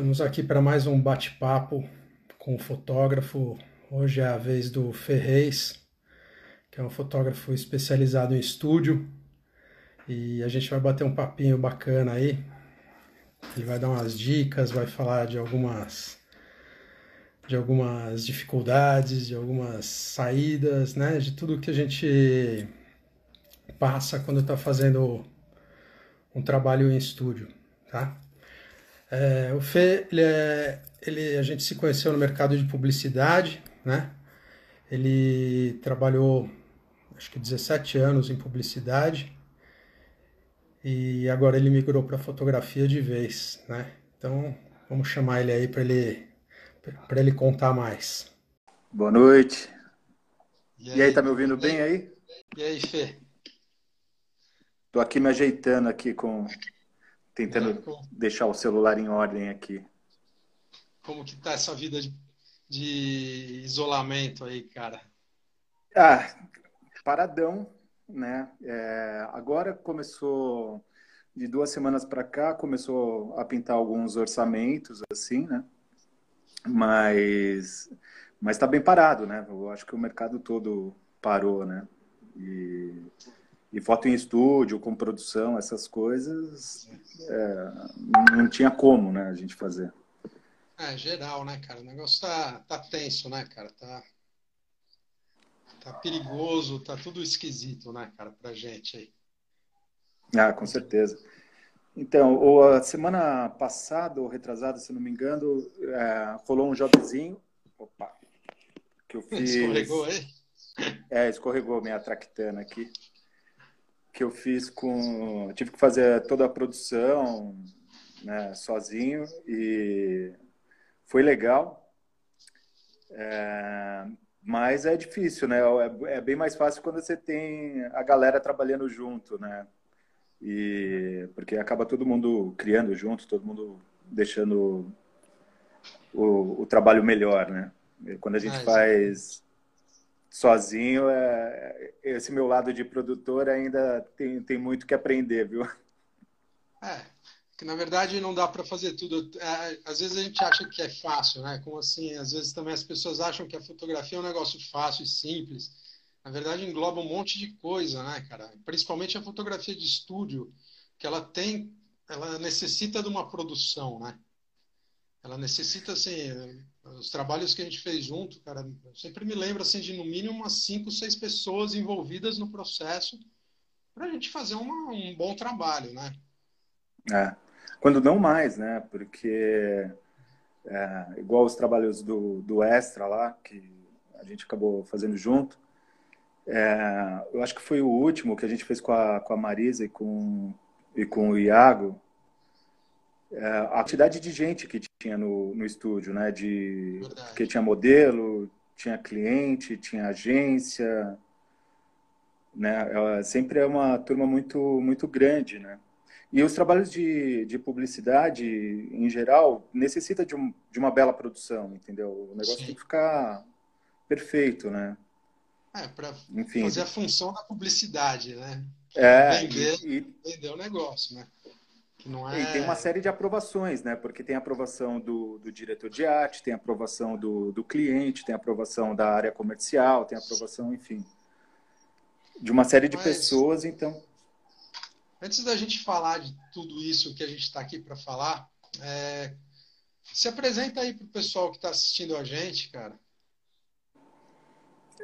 estamos aqui para mais um bate-papo com o fotógrafo. Hoje é a vez do Ferrez, que é um fotógrafo especializado em estúdio. E a gente vai bater um papinho bacana aí. Ele vai dar umas dicas, vai falar de algumas de algumas dificuldades, de algumas saídas, né, de tudo que a gente passa quando está fazendo um trabalho em estúdio, tá? É, o Fê, ele, é, ele, a gente se conheceu no mercado de publicidade, né? Ele trabalhou, acho que 17 anos em publicidade e agora ele migrou para fotografia de vez, né? Então, vamos chamar ele aí para ele para ele contar mais. Boa noite. E aí, e aí tá me ouvindo bem aí? E aí, Fê? Tô aqui me ajeitando aqui com tentando é, deixar o celular em ordem aqui. Como que tá essa vida de, de isolamento aí, cara? Ah, paradão, né? É, agora começou de duas semanas para cá começou a pintar alguns orçamentos assim, né? Mas mas está bem parado, né? Eu acho que o mercado todo parou, né? E e foto em estúdio, com produção, essas coisas, é, não tinha como, né, a gente fazer. É, geral, né, cara? O negócio tá, tá tenso, né, cara? Tá, tá perigoso, tá tudo esquisito, né, cara, pra gente aí. Ah, com certeza. Então, a semana passada, ou retrasada, se não me engano, é, rolou um jobzinho. Opa! Que eu fiz. Escorregou aí? É, escorregou minha tractana aqui que eu fiz com. Tive que fazer toda a produção né, sozinho e foi legal. É, mas é difícil, né? É, é, bem mais fácil quando você tem a galera trabalhando junto, né? E porque acaba todo mundo criando junto, todo mundo deixando o, o trabalho melhor, né? Quando a gente ah, faz sozinho, é, esse meu lado de produtor ainda tem, tem muito que aprender, viu? É, que na verdade não dá para fazer tudo. É, às vezes a gente acha que é fácil, né? Como assim? Às vezes também as pessoas acham que a fotografia é um negócio fácil e simples. Na verdade engloba um monte de coisa, né, cara? Principalmente a fotografia de estúdio, que ela tem, ela necessita de uma produção, né? Ela necessita assim, os trabalhos que a gente fez junto, cara, eu sempre me lembro assim de no mínimo umas cinco, seis pessoas envolvidas no processo para a gente fazer uma, um bom trabalho, né? É. Quando não mais, né? Porque é, igual os trabalhos do, do Extra lá, que a gente acabou fazendo junto, é, eu acho que foi o último que a gente fez com a, com a Marisa e com, e com o Iago, a quantidade de gente que tinha no, no estúdio, né? De que tinha modelo, tinha cliente, tinha agência, né? É, sempre é uma turma muito muito grande, né? E os trabalhos de, de publicidade, em geral, necessita de, um, de uma bela produção, entendeu? O negócio Sim. tem que ficar perfeito, né? É, para fazer a função da publicidade, né? É, vender, e, vender o negócio, né? É... E tem uma série de aprovações, né? Porque tem aprovação do, do diretor de arte, tem aprovação do, do cliente, tem aprovação da área comercial, tem aprovação, enfim, de uma série de Mas, pessoas, então. Antes da gente falar de tudo isso que a gente está aqui para falar, é... se apresenta aí para o pessoal que está assistindo a gente, cara.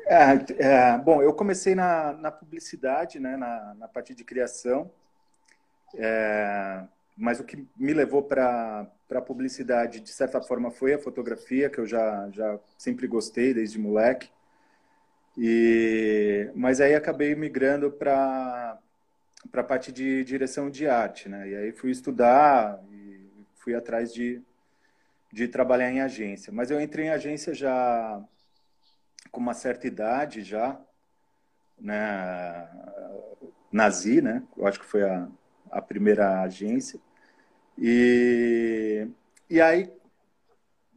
É, é, bom, eu comecei na, na publicidade, né, na, na parte de criação. É, mas o que me levou para a publicidade, de certa forma, foi a fotografia, que eu já, já sempre gostei desde moleque. E, mas aí acabei migrando para a parte de direção de arte, né? E aí fui estudar e fui atrás de, de trabalhar em agência. Mas eu entrei em agência já com uma certa idade já, né? Nazi, né? Eu acho que foi a, a primeira agência. E, e aí,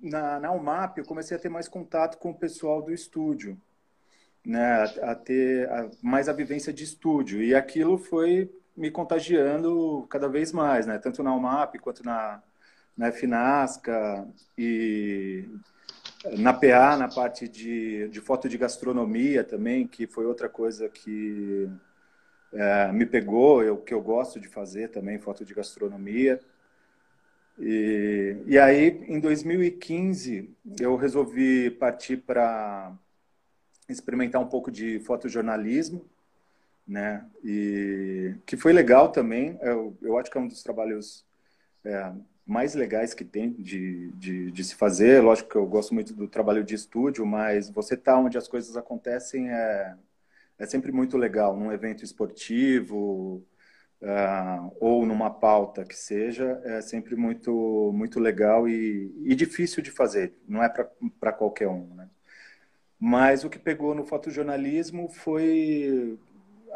na, na UMAP, eu comecei a ter mais contato com o pessoal do estúdio, né? a, a ter a, mais a vivência de estúdio. E aquilo foi me contagiando cada vez mais, né? tanto na UMAP quanto na, na Finasca e na PA, na parte de, de foto de gastronomia também, que foi outra coisa que é, me pegou, eu, que eu gosto de fazer também, foto de gastronomia. E, e aí, em 2015, eu resolvi partir para experimentar um pouco de fotojornalismo, né? E que foi legal também. Eu, eu acho que é um dos trabalhos é, mais legais que tem de, de, de, se fazer. Lógico que eu gosto muito do trabalho de estúdio, mas você tá onde as coisas acontecem é, é sempre muito legal. Num evento esportivo uh, ou numa pauta que seja, é sempre muito, muito legal e, e difícil de fazer. Não é para qualquer um, né? Mas o que pegou no fotojornalismo foi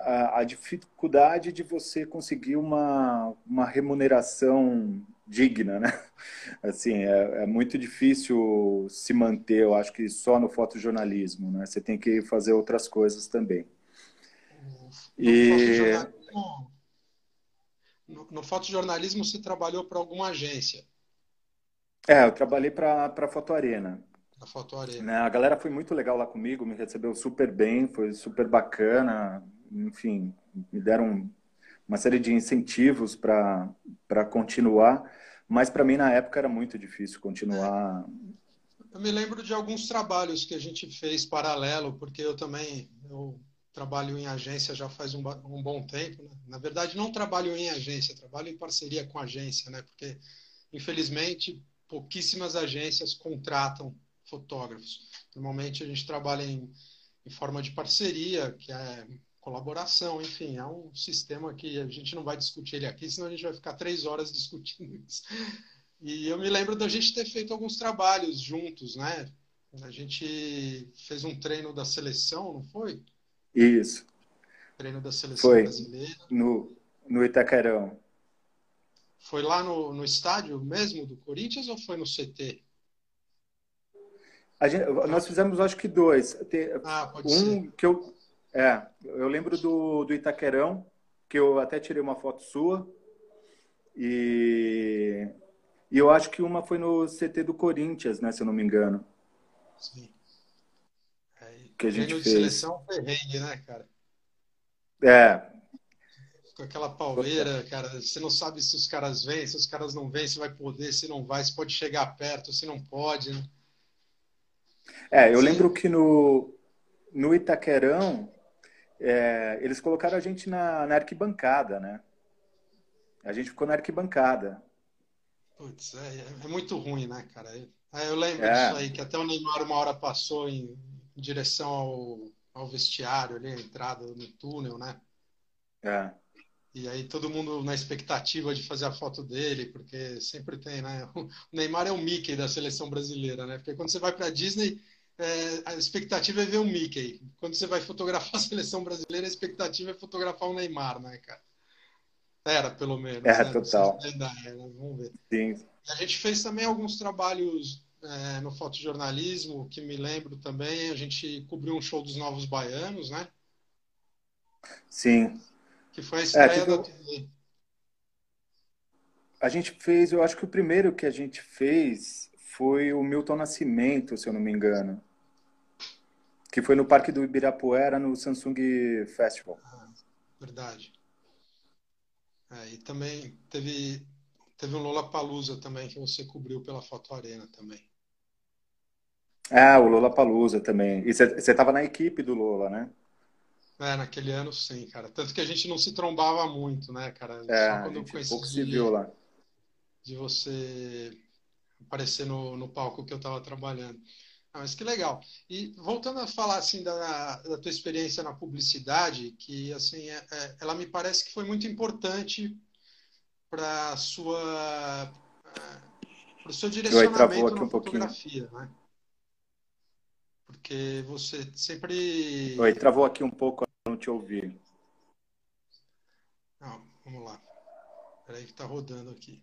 a, a, dificuldade de você conseguir uma, uma remuneração digna, né? Assim, é, é, muito difícil se manter, eu acho que só no fotojornalismo, né? Você tem que fazer outras coisas também. No, e... no, no fotojornalismo você trabalhou para alguma agência? É, eu trabalhei para a Foto Arena. A Foto Arena. Né? A galera foi muito legal lá comigo, me recebeu super bem, foi super bacana. Enfim, me deram uma série de incentivos para continuar, mas para mim na época era muito difícil continuar. Eu me lembro de alguns trabalhos que a gente fez paralelo, porque eu também eu trabalho em agência já faz um, um bom tempo. Né? Na verdade, não trabalho em agência, trabalho em parceria com agência, né? porque infelizmente pouquíssimas agências contratam fotógrafos. Normalmente a gente trabalha em, em forma de parceria, que é colaboração, enfim, é um sistema que a gente não vai discutir ele aqui, senão a gente vai ficar três horas discutindo isso. E eu me lembro da gente ter feito alguns trabalhos juntos, né? A gente fez um treino da seleção, não foi? Isso. Treino da seleção foi. brasileira. No, no Itaquerão. Foi lá no, no estádio mesmo do Corinthians ou foi no CT? Gente, nós fizemos acho que dois. Ah, pode um ser. que eu é, eu lembro do, do Itaquerão, que eu até tirei uma foto sua. E, e eu acho que uma foi no CT do Corinthians, né, se eu não me engano. Sim. É, que a gente fez. seleção perrengue, né, cara? É. Com aquela pauleira, cara, você não sabe se os caras vêm, se os caras não vêm, se vai poder, se não vai, se pode chegar perto, se não pode, né? É, eu Sim. lembro que no, no Itaquerão, é, eles colocaram a gente na, na, arquibancada, né? A gente ficou na arquibancada. Putz, é, é muito ruim, né, cara? É, eu lembro é. disso aí, que até o Neymar uma hora passou em, em direção ao, ao, vestiário, ali, a entrada no túnel, né? É. E aí todo mundo na expectativa de fazer a foto dele, porque sempre tem, né? O Neymar é o Mickey da seleção brasileira, né? Porque quando você vai para Disney, é, a expectativa é ver o Mickey. Quando você vai fotografar a seleção brasileira, a expectativa é fotografar o Neymar, né, cara? Era, pelo menos. É, né? total. É, vamos ver. Sim. A gente fez também alguns trabalhos é, no fotojornalismo, que me lembro também. A gente cobriu um show dos Novos Baianos, né? Sim. Que foi a estreia é, tipo... da TV. A gente fez, eu acho que o primeiro que a gente fez foi o Milton Nascimento, se eu não me engano. Que foi no Parque do Ibirapuera, no Samsung Festival. Ah, verdade. É, e também teve, teve um Lola Palusa também, que você cobriu pela Foto Arena também. Ah, o Lola Palusa também. E você estava na equipe do Lola, né? É, naquele ano sim, cara. Tanto que a gente não se trombava muito, né, cara? É, Só quando a gente pouco se viu lá. De você aparecer no, no palco que eu estava trabalhando. Ah, mas que legal. E voltando a falar assim da, da tua experiência na publicidade, que assim é, é, ela me parece que foi muito importante para sua para o seu direcionamento na um fotografia, pouquinho. né? Porque você sempre. Oi, travou aqui um pouco, não te ouvi. Não, vamos lá. Peraí que está rodando aqui.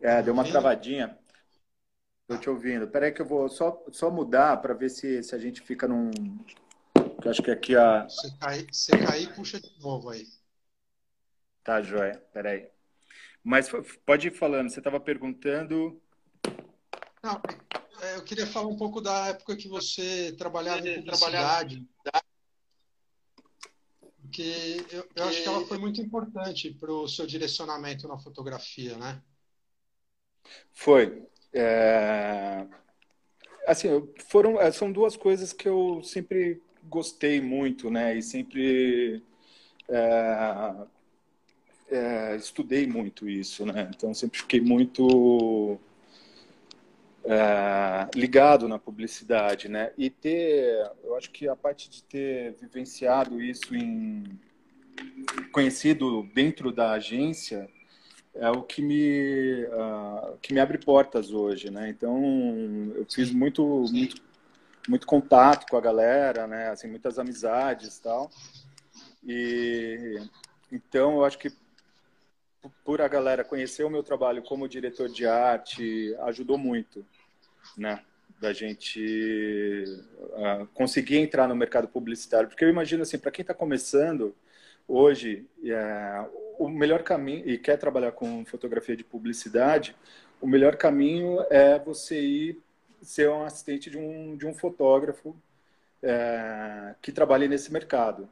É, deu uma travadinha. Estou te ouvindo. Peraí que eu vou só, só mudar para ver se, se a gente fica num... Eu acho que aqui a... Você cair, você cair puxa de novo aí. Tá, joia. Peraí. Mas pode ir falando, você estava perguntando. Não, é, eu queria falar um pouco da época que você trabalhava em publicidade. Porque eu, eu acho que ela foi muito importante para o seu direcionamento na fotografia, né? Foi. É... Assim, foram, é, são duas coisas que eu sempre gostei muito, né? E sempre é, é, estudei muito isso, né? Então sempre fiquei muito é, ligado na publicidade, né? E ter, eu acho que a parte de ter vivenciado isso em conhecido dentro da agência é o que me uh, que me abre portas hoje, né? Então eu fiz muito muito muito contato com a galera, né? Assim muitas amizades, tal. E então eu acho que por a galera conhecer o meu trabalho como diretor de arte ajudou muito, né? Da gente uh, conseguir entrar no mercado publicitário, porque eu imagino assim para quem está começando hoje é, o melhor caminho e quer trabalhar com fotografia de publicidade, o melhor caminho é você ir ser um assistente de um, de um fotógrafo é, que trabalhe nesse mercado.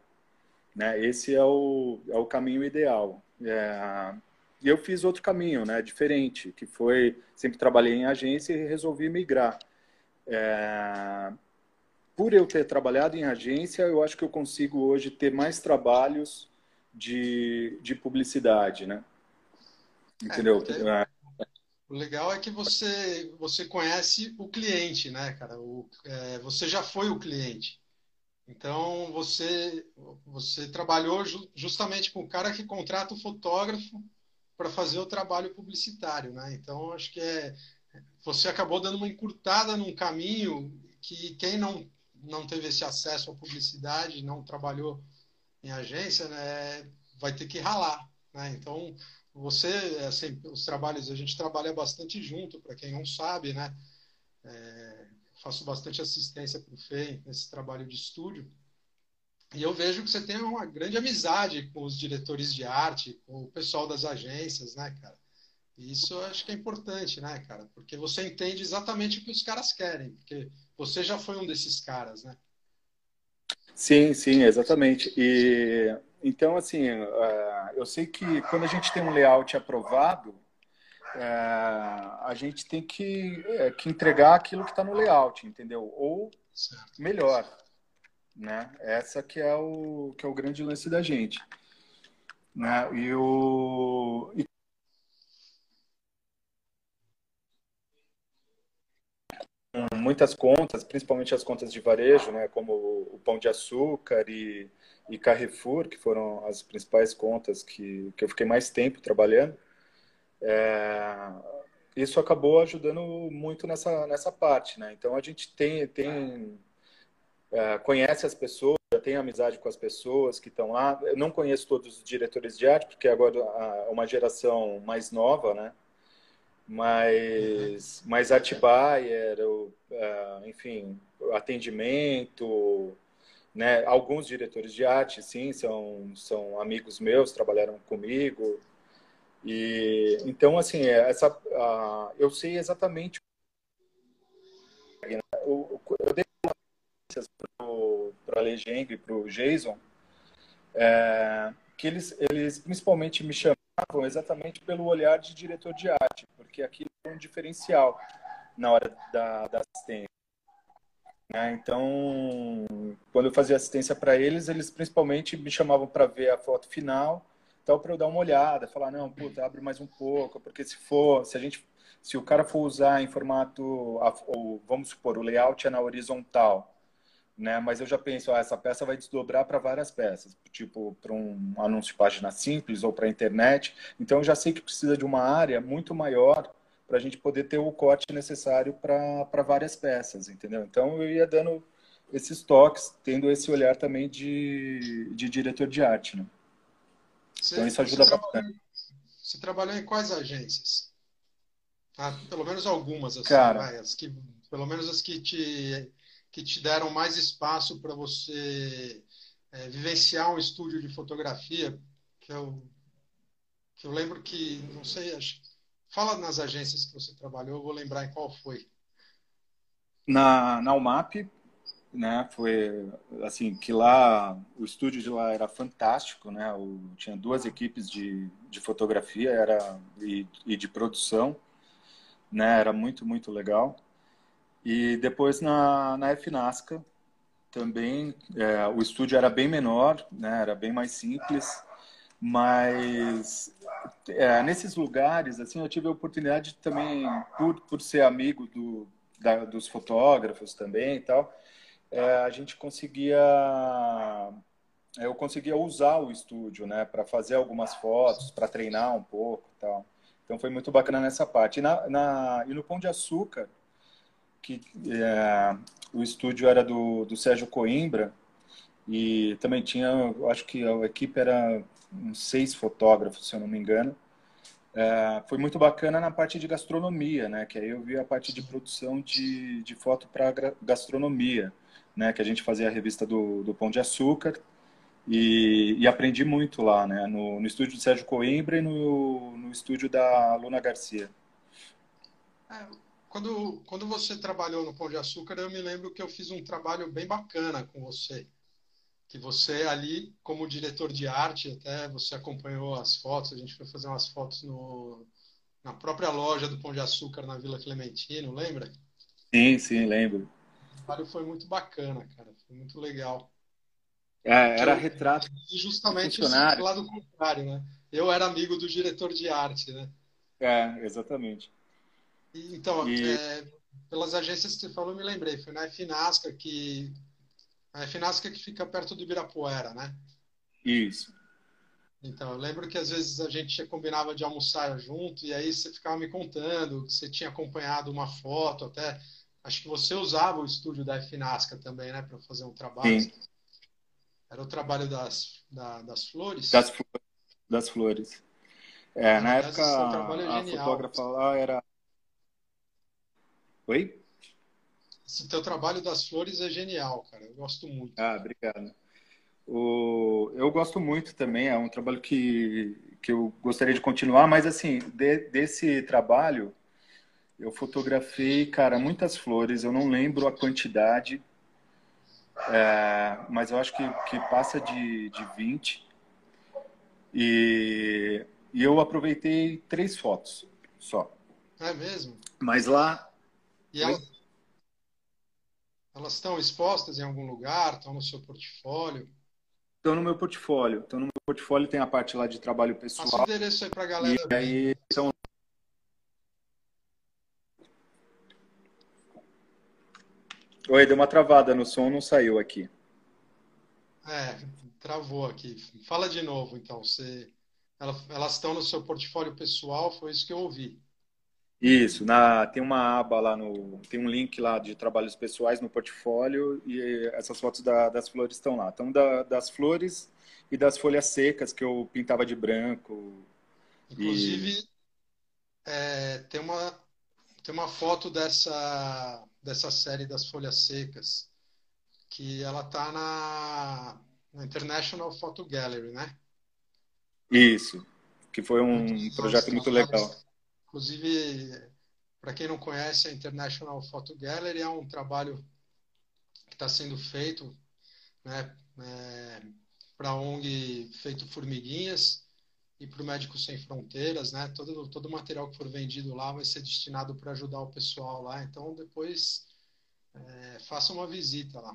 Né? Esse é o, é o caminho ideal. É, e eu fiz outro caminho, né, diferente, que foi sempre trabalhei em agência e resolvi migrar. É, por eu ter trabalhado em agência, eu acho que eu consigo hoje ter mais trabalhos de, de publicidade, né? Entendeu? É, o legal é que você, você conhece o cliente, né, cara? O, é, você já foi o cliente. Então, você, você trabalhou ju, justamente com o cara que contrata o fotógrafo para fazer o trabalho publicitário, né? Então, acho que é, você acabou dando uma encurtada num caminho que quem não, não teve esse acesso à publicidade, não trabalhou em agência, né, vai ter que ralar. Né? Então, você, assim, os trabalhos, a gente trabalha bastante junto, para quem não sabe, né? É, faço bastante assistência para o FEI nesse trabalho de estúdio. E eu vejo que você tem uma grande amizade com os diretores de arte, com o pessoal das agências, né, cara? Isso eu acho que é importante, né, cara? Porque você entende exatamente o que os caras querem, porque você já foi um desses caras, né? Sim, sim, exatamente. E então, assim, uh, eu sei que quando a gente tem um layout aprovado, uh, a gente tem que, uh, que entregar aquilo que está no layout, entendeu? Ou melhor, né? Essa que é o que é o grande lance da gente, né? E o e muitas contas, principalmente as contas de varejo, né, como o Pão de Açúcar e, e Carrefour, que foram as principais contas que, que eu fiquei mais tempo trabalhando, é, isso acabou ajudando muito nessa, nessa parte. Né? Então, a gente tem, tem é, conhece as pessoas, já tem amizade com as pessoas que estão lá. Eu não conheço todos os diretores de arte, porque agora é uma geração mais nova, né? Mas, mas Atibaia, uh, enfim, atendimento, né? Alguns diretores de arte, sim, são, são amigos meus, trabalharam comigo. E então, assim, é, essa, uh, eu sei exatamente. Eu, eu dei para a Legend e para o Jason, é, que eles, eles principalmente me chamaram exatamente pelo olhar de diretor de arte, porque aquilo é um diferencial na hora da, da assistência. Né? Então, quando eu fazia assistência para eles, eles principalmente me chamavam para ver a foto final, então para eu dar uma olhada, falar não, puta, abre mais um pouco, porque se for, se a gente, se o cara for usar em formato, ou, vamos supor, o layout é na horizontal, né? Mas eu já penso, ah, essa peça vai desdobrar para várias peças, tipo para um anúncio de página simples ou para a internet. Então eu já sei que precisa de uma área muito maior para a gente poder ter o corte necessário para várias peças, entendeu? Então eu ia dando esses toques, tendo esse olhar também de, de diretor de arte, né? Você, então isso ajuda você bastante. Trabalhou, você trabalhou em quais agências? Ah, pelo menos algumas, assim, Cara, as que, pelo menos as que te que te deram mais espaço para você é, vivenciar um estúdio de fotografia, que eu, Que eu lembro que, não sei, acho, fala nas agências que você trabalhou, eu vou lembrar em qual foi. Na, na UMAP, né, foi assim, que lá, o estúdio de lá era fantástico, né, o, tinha duas equipes de, de fotografia era, e, e de produção, né, era muito, muito legal. E depois na, na FNASCA, também, é, o estúdio era bem menor, né, era bem mais simples, mas é, nesses lugares, assim, eu tive a oportunidade também, por, por ser amigo do, da, dos fotógrafos também e tal, é, a gente conseguia, eu conseguia usar o estúdio, né, para fazer algumas fotos, para treinar um pouco tal. Então foi muito bacana nessa parte. E, na, na e no Pão de Açúcar, que é, o estúdio era do, do Sérgio Coimbra, e também tinha, acho que a equipe era uns seis fotógrafos, se eu não me engano. É, foi muito bacana na parte de gastronomia, né? Que aí eu vi a parte de produção de, de foto para gastronomia, né? Que a gente fazia a revista do, do Pão de Açúcar e, e aprendi muito lá, né? No, no estúdio do Sérgio Coimbra e no, no estúdio da Luna Garcia. É, quando, quando você trabalhou no Pão de Açúcar, eu me lembro que eu fiz um trabalho bem bacana com você que você ali, como diretor de arte, até você acompanhou as fotos, a gente foi fazer umas fotos no, na própria loja do Pão de Açúcar na Vila Clementino, lembra? Sim, sim, lembro. O trabalho foi muito bacana, cara, foi muito legal. É, era eu, retrato. E justamente do contrário, né? Eu era amigo do diretor de arte, né? É, exatamente. Então, e... É, pelas agências que você falou, me lembrei. Foi na Finasca que a Finasca que fica perto do Ibirapuera, né? Isso. Então, eu lembro que às vezes a gente combinava de almoçar junto e aí você ficava me contando que você tinha acompanhado uma foto, até acho que você usava o estúdio da Finasca também, né, para fazer um trabalho. Sim. Era o trabalho das, da, das flores? Das, das flores. É, na época, é a fotógrafa lá era. Oi? Esse teu trabalho das flores é genial, cara. Eu gosto muito. Ah, obrigado. O... Eu gosto muito também. É um trabalho que, que eu gostaria de continuar, mas assim, de, desse trabalho, eu fotografei, cara, muitas flores. Eu não lembro a quantidade, é... mas eu acho que, que passa de, de 20. E, e eu aproveitei três fotos só. É mesmo? Mas lá. E ela, elas estão expostas em algum lugar? Estão no seu portfólio? Estão no meu portfólio. Estão no meu portfólio, tem a parte lá de trabalho pessoal. Passa o endereço aí para a galera. E aí são... Oi, deu uma travada no som, não saiu aqui. É, travou aqui. Fala de novo, então. Você... Elas estão no seu portfólio pessoal, foi isso que eu ouvi. Isso, na, tem uma aba lá no. Tem um link lá de trabalhos pessoais no portfólio e essas fotos da, das flores estão lá. Então, da, das flores e das folhas secas que eu pintava de branco. Inclusive, e... é, tem, uma, tem uma foto dessa, dessa série das folhas secas que ela tá na, na International Photo Gallery, né? Isso, que foi um projeto muito legal. Inclusive, para quem não conhece, a International Photo Gallery é um trabalho que está sendo feito né, é, para a ONG Feito Formiguinhas e para o Médicos Sem Fronteiras. Né, todo, todo o material que for vendido lá vai ser destinado para ajudar o pessoal lá. Então, depois, é, faça uma visita lá.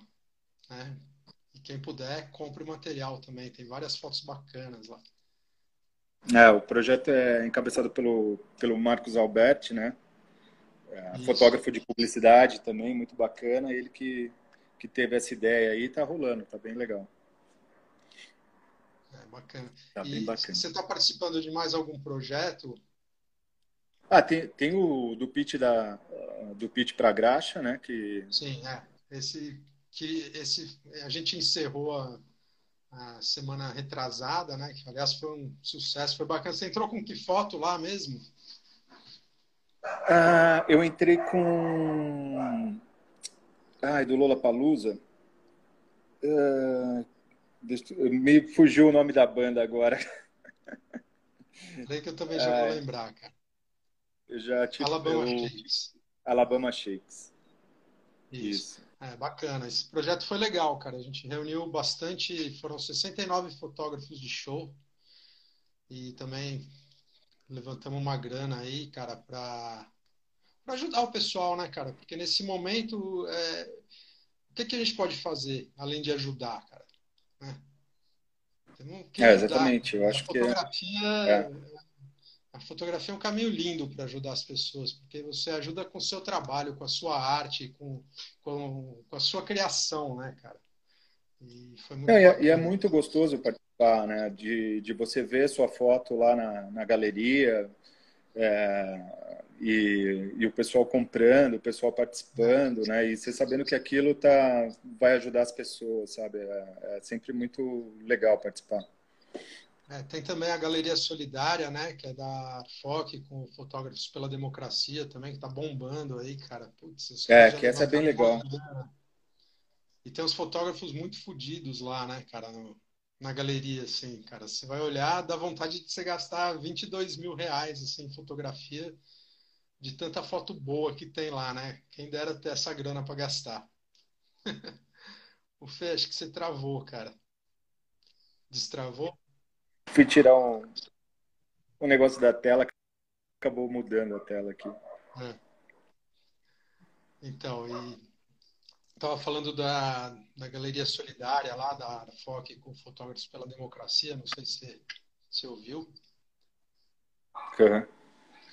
Né, e quem puder, compre o material também. Tem várias fotos bacanas lá. É, o projeto é encabeçado pelo, pelo Marcos Alberti, né? É, fotógrafo de publicidade também, muito bacana. Ele que, que teve essa ideia aí, tá rolando, tá bem legal. É, bacana. Tá e bem bacana. Você está participando de mais algum projeto? Ah, tem, tem o do pitch da do pitch para graxa, né? Que sim, é esse que esse a gente encerrou a a semana retrasada, né? Que aliás foi um sucesso, foi bacana. Você entrou com que foto lá mesmo? Ah, eu entrei com. Ai, do Lola Palusa. Ah, me fugiu o nome da banda agora. Daí que eu também já vou lembrar, cara. Eu já tive. Alabama eu... Shakes. Alabama Shakes. Isso. Isso. É, bacana. Esse projeto foi legal, cara. A gente reuniu bastante, foram 69 fotógrafos de show. E também levantamos uma grana aí, cara, para ajudar o pessoal, né, cara? Porque nesse momento, é... o que, que a gente pode fazer além de ajudar, cara? Né? É, exatamente. Eu acho a fotografia, que é. A fotografia é um caminho lindo para ajudar as pessoas, porque você ajuda com o seu trabalho, com a sua arte, com, com, com a sua criação, né, cara? E, é, e é muito gostoso participar, né? De, de você ver sua foto lá na, na galeria, é, e, e, o pessoal comprando, o pessoal participando, né? E você sabendo que aquilo tá, vai ajudar as pessoas, sabe? É, é sempre muito legal participar. É, tem também a Galeria Solidária, né? Que é da FOC, com Fotógrafos pela Democracia também, que tá bombando aí, cara. Putz, é, que essa é bem legal. E tem uns fotógrafos muito fodidos lá, né, cara? No, na galeria, assim, cara. Você vai olhar, dá vontade de você gastar 22 mil reais, assim, em fotografia de tanta foto boa que tem lá, né? Quem dera ter essa grana para gastar. o Fê, acho que você travou, cara. Destravou? Fui tirar um, um negócio da tela, acabou mudando a tela aqui. É. Então, e estava falando da, da galeria solidária lá da FOC com Fotógrafos pela Democracia, não sei se você ouviu. Uhum.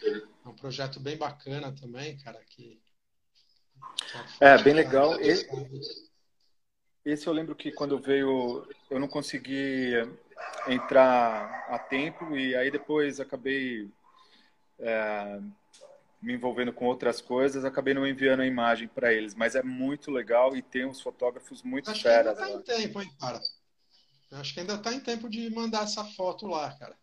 É um projeto bem bacana também, cara, que... É, bem legal. Esse, esse eu lembro que quando veio, eu não consegui entrar a tempo e aí depois acabei é, me envolvendo com outras coisas, acabei não enviando a imagem para eles, mas é muito legal e tem uns fotógrafos muito Acho feras. Que ainda tá em tempo, hein, cara? Eu acho que ainda tá em tempo de mandar essa foto lá, cara.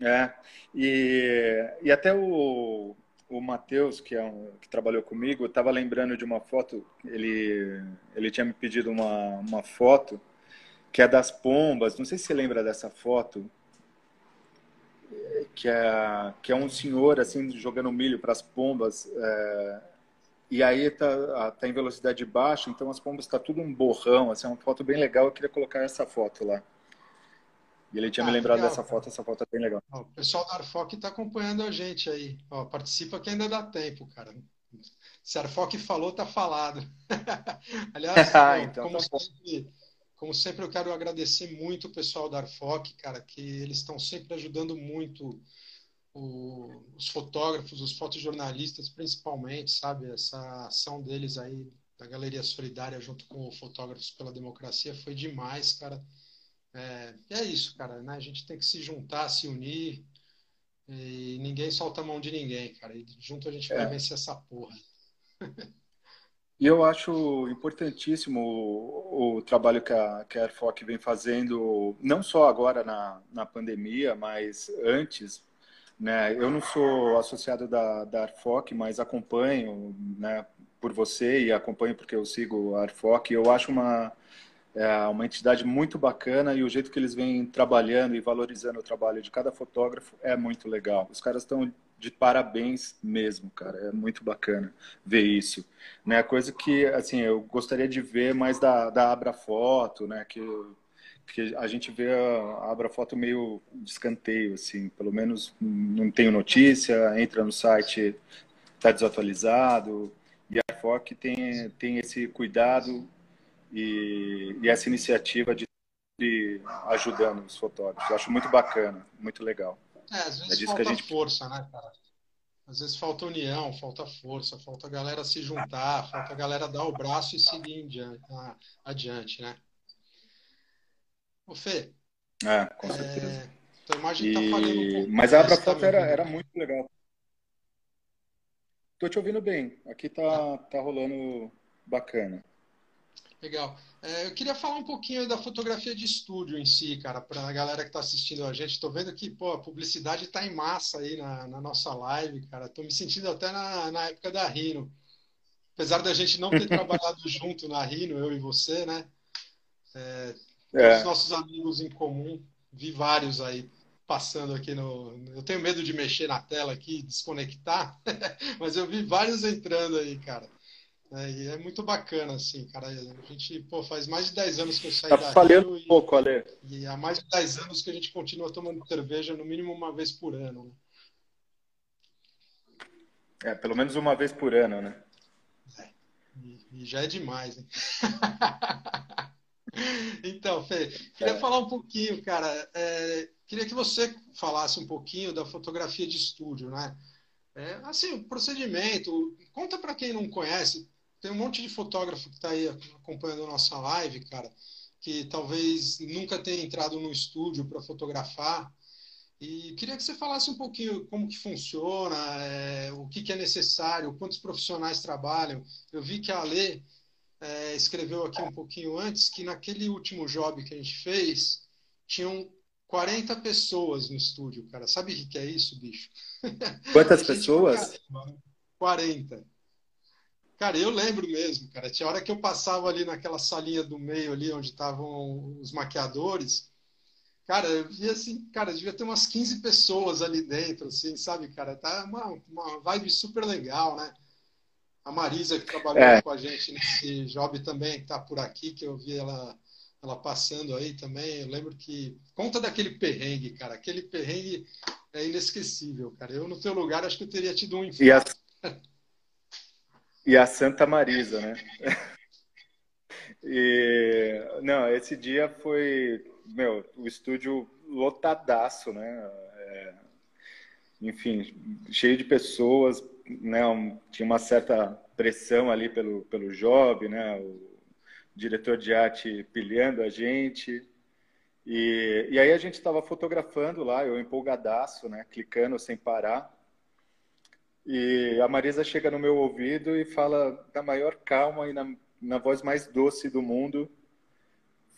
É, e, e até o, o Matheus, que, é um, que trabalhou comigo, estava lembrando de uma foto, ele, ele tinha me pedido uma, uma foto, que é das pombas, não sei se você lembra dessa foto, que é, que é um senhor assim jogando milho para as pombas, é, e aí tá, tá em velocidade baixa, então as pombas está tudo um borrão, assim, é uma foto bem legal, eu queria colocar essa foto lá. E ele tinha ah, me lembrado legal, dessa cara. foto, essa foto é bem legal. O pessoal da Arfoc está acompanhando a gente aí. Ó, participa que ainda dá tempo, cara. Se a Arfoc falou, tá falado. Aliás, ah, então, como, tá sempre, como sempre, eu quero agradecer muito o pessoal da Arfoc, cara, que eles estão sempre ajudando muito o, os fotógrafos, os fotojornalistas, principalmente, sabe? Essa ação deles aí da Galeria Solidária junto com o Fotógrafos pela Democracia foi demais, cara é, é isso, cara, né? A gente tem que se juntar, se unir e ninguém solta a mão de ninguém, cara. E junto a gente é. vai vencer essa porra. E eu acho importantíssimo o, o trabalho que a, que a Airfoc vem fazendo, não só agora na, na pandemia, mas antes. Né? Eu não sou associado da, da Arfoc, mas acompanho né, por você e acompanho porque eu sigo a Arfoc. Eu acho uma, é uma entidade muito bacana e o jeito que eles vêm trabalhando e valorizando o trabalho de cada fotógrafo é muito legal. Os caras estão de parabéns mesmo, cara. É muito bacana ver isso. Né? Coisa que, assim, eu gostaria de ver mais da, da Abra Foto, né? Que, que a gente vê a Abra Foto meio de escanteio, assim. Pelo menos não tenho notícia, entra no site, está desatualizado. E a FOC tem, tem esse cuidado e, e essa iniciativa de, de, ajudando os fotógrafos. Eu acho muito bacana, muito legal. É, às vezes é falta gente... força, né, cara? Às vezes falta união, falta força, falta a galera se juntar, falta a galera dar o braço e seguir adiante, né? Ô Fê. É, com é, certeza. É, tua imagem e... tá falhando um pouco. Mas a Abra Foto era, era muito legal. Tô te ouvindo bem. Aqui tá, tá rolando bacana. Legal. É, eu queria falar um pouquinho da fotografia de estúdio em si, cara, para a galera que está assistindo a gente. Estou vendo que pô, a publicidade está em massa aí na, na nossa live, cara. Estou me sentindo até na, na época da Rino. Apesar da gente não ter trabalhado junto na Rino, eu e você, né? É, é. Os nossos amigos em comum, vi vários aí passando aqui no. Eu tenho medo de mexer na tela aqui, desconectar, mas eu vi vários entrando aí, cara. É, e é muito bacana, assim, cara. A gente, pô, faz mais de 10 anos que eu saí tá da falhando um pouco, Ale. E há mais de 10 anos que a gente continua tomando cerveja, no mínimo uma vez por ano. Né? É, pelo menos uma vez por ano, né? É, e, e já é demais, né? então, Fê, queria é. falar um pouquinho, cara. É, queria que você falasse um pouquinho da fotografia de estúdio, né? É, assim, o procedimento. Conta para quem não conhece. Tem um monte de fotógrafo que está aí acompanhando a nossa live, cara, que talvez nunca tenha entrado no estúdio para fotografar. E queria que você falasse um pouquinho como que funciona, é, o que, que, é necessário, quantos profissionais trabalham. Eu vi que a Ale é, escreveu aqui um pouquinho antes que naquele último job que a gente fez, tinham 40 pessoas no estúdio, cara. Sabe o que, que é isso, bicho? Quantas pessoas? 40. Cara, eu lembro mesmo, cara. Tinha hora que eu passava ali naquela salinha do meio ali onde estavam os maquiadores. Cara, eu via assim, cara, devia ter umas 15 pessoas ali dentro, assim, sabe, cara? Tá uma, uma vibe super legal, né? A Marisa, que trabalhou é. com a gente nesse job também, que tá por aqui, que eu vi ela, ela passando aí também. Eu lembro que. Conta daquele perrengue, cara. Aquele perrengue é inesquecível, cara. Eu, no teu lugar, acho que eu teria tido um infarto. E a, e a Santa Marisa, né? e, não, esse dia foi, meu, o estúdio lotadaço, né? É, enfim, cheio de pessoas, né? Um, tinha uma certa pressão ali pelo, pelo job, né? O diretor de arte pilhando a gente. E, e aí a gente estava fotografando lá, eu empolgadaço, né? Clicando sem parar. E a Marisa chega no meu ouvido e fala da maior calma e na, na voz mais doce do mundo: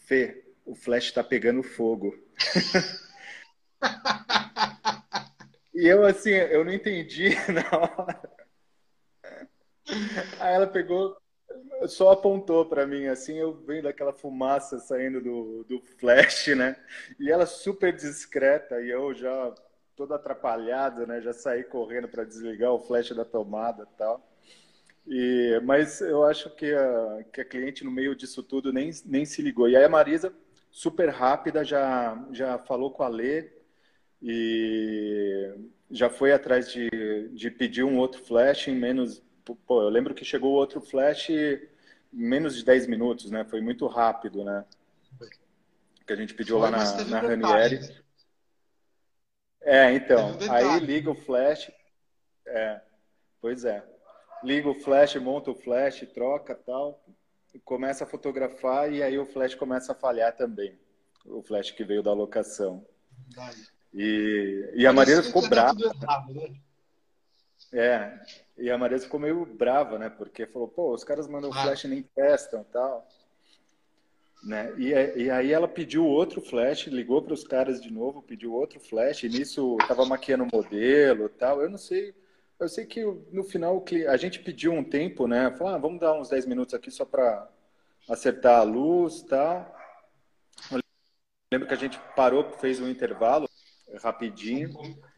Fê, o flash está pegando fogo. e eu, assim, eu não entendi na hora. Aí ela pegou, só apontou para mim, assim, eu vendo aquela fumaça saindo do, do flash, né? E ela super discreta e eu já todo atrapalhado, né? Já saí correndo para desligar o flash da tomada e tal. E, mas eu acho que a, que a cliente, no meio disso tudo, nem, nem se ligou. E aí a Marisa, super rápida, já, já falou com a Lê e já foi atrás de, de pedir um outro flash em menos. Pô, eu lembro que chegou outro flash em menos de 10 minutos, né? Foi muito rápido, né? Que a gente pediu foi, lá na, na Ranieri. É, então, aí liga o flash. É, pois é. Liga o flash, monta o flash, troca tal, começa a fotografar e aí o flash começa a falhar também. O flash que veio da locação. E, e a Marisa ficou brava. né? É, e a Marisa ficou meio brava, né? Porque falou, pô, os caras mandam ah. flash e nem testam tal. Né? E, e, aí ela pediu outro flash, ligou para os caras de novo, pediu outro flash, e nisso estava maquiando o modelo tal. Eu não sei, eu sei que no final a gente pediu um tempo, né? Falou, ah, vamos dar uns 10 minutos aqui só para acertar a luz tal. Eu lembro que a gente parou, fez um intervalo rapidinho.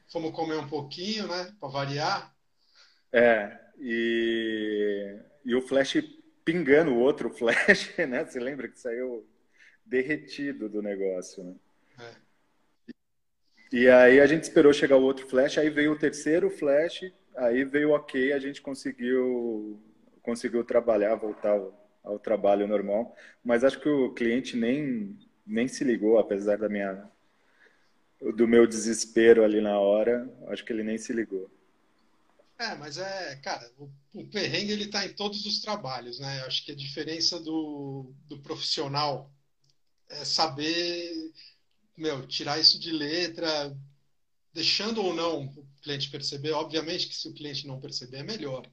Fomos comer um pouquinho, né? Para variar. É, e, e o flash pingando o outro flash, né? Você lembra que saiu derretido do negócio, né? É. E aí a gente esperou chegar o outro flash, aí veio o terceiro flash, aí veio ok, a gente conseguiu conseguiu trabalhar, voltar ao, ao trabalho normal, mas acho que o cliente nem nem se ligou, apesar da minha do meu desespero ali na hora, acho que ele nem se ligou. É, mas é, cara, o, o perrengue ele tá em todos os trabalhos, né? Eu acho que a diferença do, do profissional é saber, meu, tirar isso de letra, deixando ou não o cliente perceber. Obviamente que se o cliente não perceber é melhor.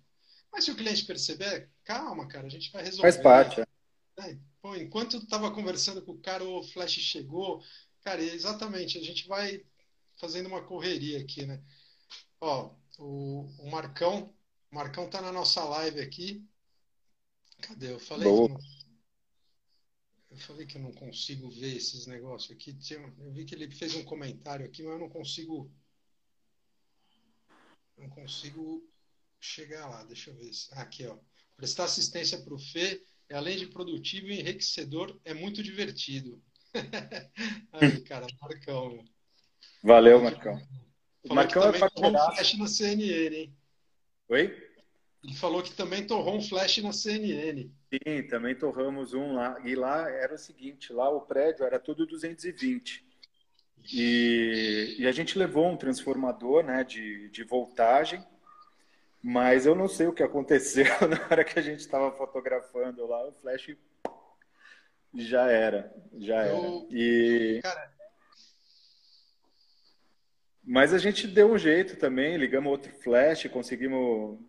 Mas se o cliente perceber, calma, cara, a gente vai resolver. Faz parte. É. É, pô, enquanto eu tava conversando com o cara, o flash chegou. Cara, exatamente, a gente vai fazendo uma correria aqui, né? Ó, o, o Marcão. O Marcão tá na nossa live aqui. Cadê? Eu falei. Eu falei que eu não consigo ver esses negócios aqui. Eu vi que ele fez um comentário aqui, mas eu não consigo. Não consigo chegar lá. Deixa eu ver. Aqui, ó. Prestar assistência para o Fê é além de produtivo e enriquecedor, é muito divertido. Aí, cara, Marcão. Valeu, Marcão. O Marcão é torrou um flash na CNN, hein? Oi? Ele falou que também torrou um flash na CNN. Sim, também torramos um lá. E lá era o seguinte, lá o prédio era tudo 220. E, e a gente levou um transformador né, de, de voltagem, mas eu não sei o que aconteceu na hora que a gente estava fotografando lá, o flash já era, já era. E... Cara... Mas a gente deu um jeito também, ligamos outro flash, conseguimos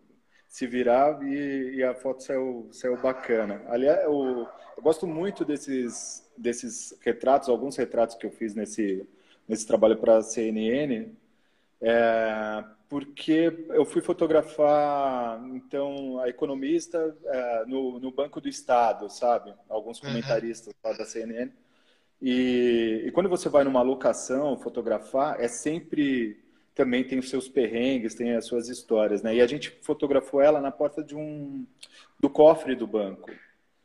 se virar e, e, a foto saiu, saiu bacana. Aliás, eu, eu, gosto muito desses, desses retratos, alguns retratos que eu fiz nesse, nesse trabalho para a CNN, é, porque eu fui fotografar, então, a economista é, no, no Banco do Estado, sabe? Alguns comentaristas uhum. da CNN. E, e quando você vai numa locação fotografar, é sempre também tem os seus perrengues, tem as suas histórias, né? E a gente fotografou ela na porta de um do cofre do banco,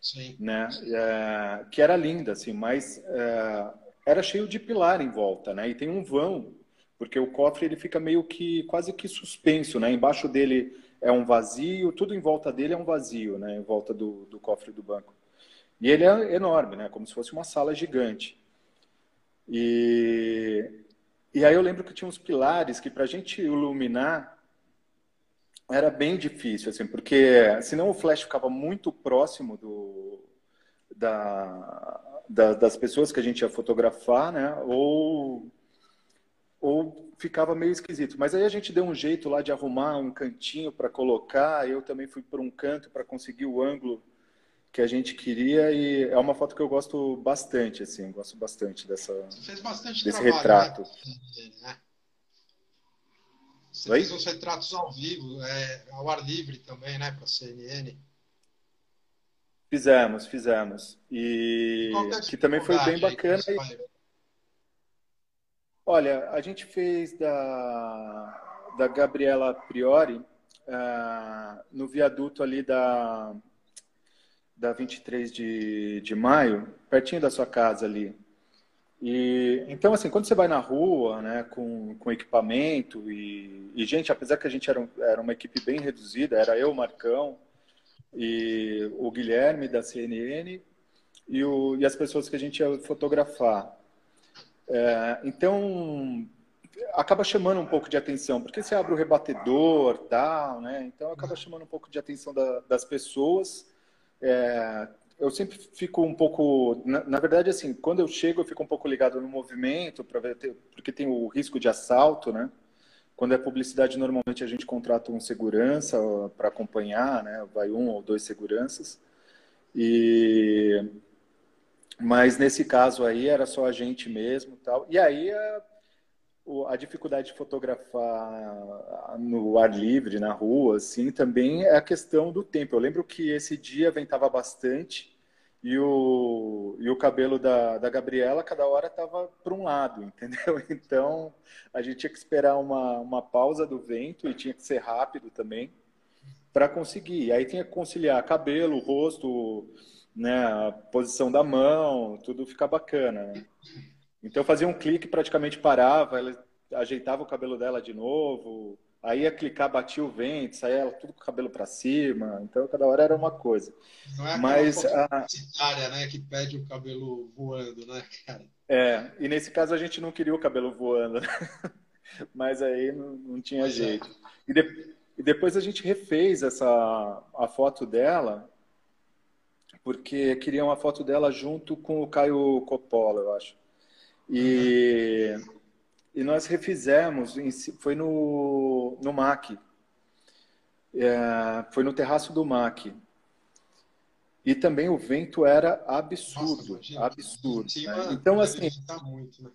Sim. né? É, que era linda, assim, mas é, era cheio de pilar em volta, né? E tem um vão, porque o cofre ele fica meio que quase que suspenso, né? Embaixo dele é um vazio, tudo em volta dele é um vazio, né? Em volta do, do cofre do banco. E ele é enorme, né? Como se fosse uma sala gigante. E e aí eu lembro que tinha uns pilares que para a gente iluminar era bem difícil, assim, porque senão o flash ficava muito próximo do, da, da, das pessoas que a gente ia fotografar, né? Ou, ou ficava meio esquisito. Mas aí a gente deu um jeito lá de arrumar um cantinho para colocar. Eu também fui por um canto para conseguir o ângulo que a gente queria e é uma foto que eu gosto bastante, assim, gosto bastante dessa bastante desse trabalho, retrato. Né? Você Oi? fez uns retratos ao vivo, é, ao ar livre também, né, para a CNN. Fizemos, fizemos. E é que também foi bem bacana. E... Olha, a gente fez da, da Gabriela Priori uh, no viaduto ali da da 23 de, de maio, pertinho da sua casa ali. E então assim, quando você vai na rua, né, com, com equipamento e, e gente, apesar que a gente era, era uma equipe bem reduzida, era eu, o Marcão e o Guilherme da CNN e, o, e as pessoas que a gente ia fotografar. É, então acaba chamando um pouco de atenção, porque você abre o rebatedor, tal, né? Então acaba chamando um pouco de atenção da, das pessoas é, eu sempre fico um pouco, na, na, verdade, assim, quando eu chego, eu fico um pouco ligado no movimento, para ver, porque tem o risco de assalto, né? Quando é publicidade, normalmente a gente contrata um segurança para acompanhar, né? Vai um ou dois seguranças. E mas nesse caso aí era só a gente mesmo, tal. E aí a, dificuldade de fotografar no ar livre, na rua, assim, também é a questão do tempo. Eu lembro que esse dia ventava bastante e o, e o cabelo da, da Gabriela cada hora estava para um lado, entendeu? Então a gente tinha que esperar uma, uma pausa do vento e tinha que ser rápido também para conseguir. Aí tinha que conciliar cabelo, rosto, né, a posição da mão, tudo ficar bacana. Né? Então eu fazia um clique, praticamente parava, ela ajeitava o cabelo dela de novo, aí ia clicar, batia o vento, saía ela tudo com o cabelo para cima, então cada hora era uma coisa. Não é Mas a né, que pede o cabelo voando, né, cara? É, e nesse caso a gente não queria o cabelo voando, né? mas aí não, não tinha pois é. jeito. É. E, de, e depois a gente refez essa a foto dela porque queria uma foto dela junto com o Caio Coppola, eu acho. E, e nós refizemos, foi no, no MAC, é, foi no terraço do MAC. E também o vento era absurdo, Nossa, absurdo. Né? Então, assim. Muito, né?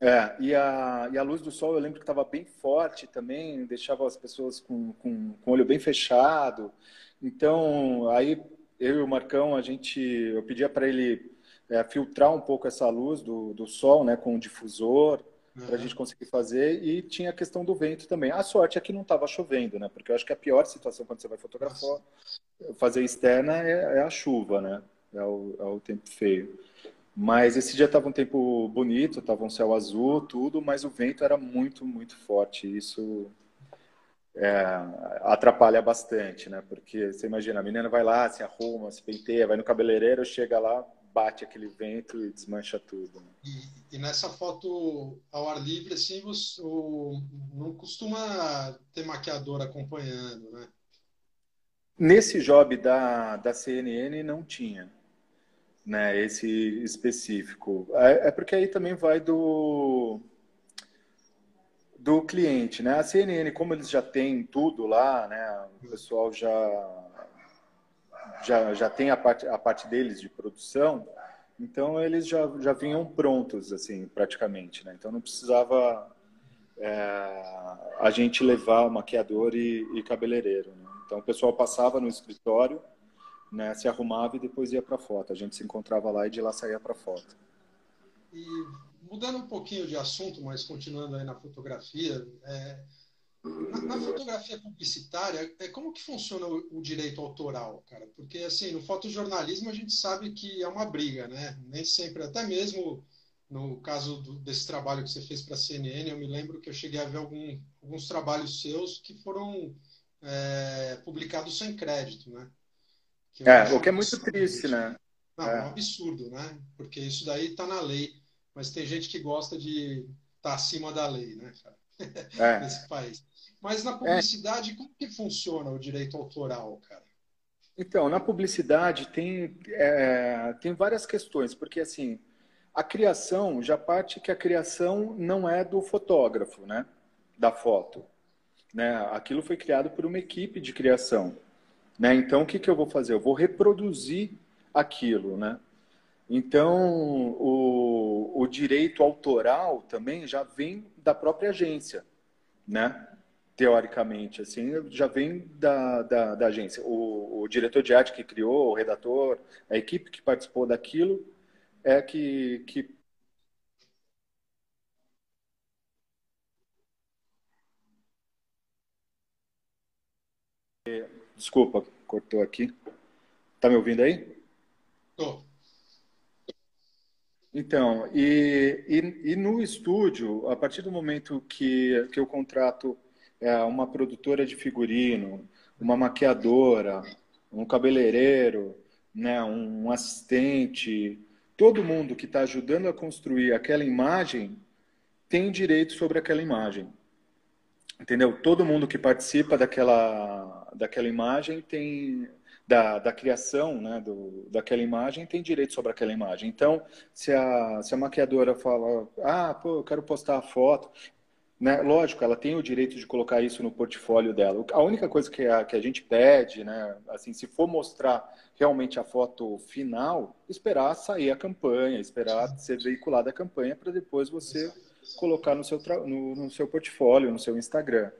É, e a, e a luz do sol eu lembro que estava bem forte também, deixava as pessoas com, com, com o olho bem fechado. Então, aí eu e o Marcão, a gente, eu pedia para ele é, filtrar um pouco essa luz do, do sol, né, com um difusor, uhum. para a gente conseguir fazer. E tinha a questão do vento também. A sorte é que não estava chovendo, né? Porque eu acho que a pior situação quando você vai fotografar, fazer externa é, é a chuva, né? É o, é o tempo feio. Mas esse dia estava um tempo bonito, estava um céu azul, tudo, mas o vento era muito, muito forte. Isso é, atrapalha bastante, né? Porque você imagina, a menina vai lá, se arruma, se penteia, vai no cabeleireiro, chega lá, bate aquele vento e desmancha tudo. Né? E, e, nessa foto ao ar livre, assim, você, o, não costuma ter maquiador acompanhando, né? Nesse job da, da CNN não tinha né, esse específico. É, é, porque aí também vai do do cliente, né? A CNN, como eles já têm tudo lá, né? O pessoal já já, já tem a parte, a parte deles de produção, então eles já, já vinham prontos, assim, praticamente, né? Então não precisava é, a gente levar maquiador e, e cabeleireiro, né? Então o pessoal passava no escritório, né, se arrumava e depois ia para foto. A gente se encontrava lá e de lá saía para foto. E mudando um pouquinho de assunto, mas continuando aí na fotografia, é, na, na, fotografia publicitária, é como que funciona o, o, direito autoral, cara? Porque assim, no fotojornalismo a gente sabe que é uma briga, né? Nem sempre, até mesmo no caso do, desse trabalho que você fez para a CNN, eu me lembro que eu cheguei a ver algum, alguns trabalhos seus que foram é, publicados sem crédito, né? é, o que é muito triste, né? Não, é. é um absurdo, né? Porque isso daí está na lei. Mas tem gente que gosta de estar tá acima da lei, né, cara? É. Nesse país. Mas na publicidade, é. como que funciona o direito autoral, cara? Então, na publicidade tem, é, tem várias questões, porque assim, a criação já parte que a criação não é do fotógrafo, né? Da foto. Né? Aquilo foi criado por uma equipe de criação. Né? Então, o que, que eu vou fazer? Eu vou reproduzir aquilo, né? Então, o, o direito autoral também já vem da própria agência, né? Teoricamente, assim, já vem da, da, da agência. O, o, diretor de arte que criou, o redator, a equipe que participou daquilo, é que, que Desculpa, cortou aqui. Tá me ouvindo aí? Tô. Então, e, e, e, no estúdio, a partir do momento que, que eu contrato é, uma produtora de figurino, uma maquiadora, um cabeleireiro, né, um, assistente, todo mundo que está ajudando a construir aquela imagem tem direito sobre aquela imagem. Entendeu? Todo mundo que participa daquela daquela imagem tem da, da criação né, do, daquela imagem tem direito sobre aquela imagem. Então, se a, se a maquiadora fala, ah, pô, eu quero postar a foto, né, lógico, ela tem o direito de colocar isso no portfólio dela. A única coisa que a, que a gente pede, né, assim, se for mostrar realmente a foto final, esperar sair a campanha, esperar ser veiculada a campanha para depois você colocar no seu, no, no seu portfólio, no seu Instagram.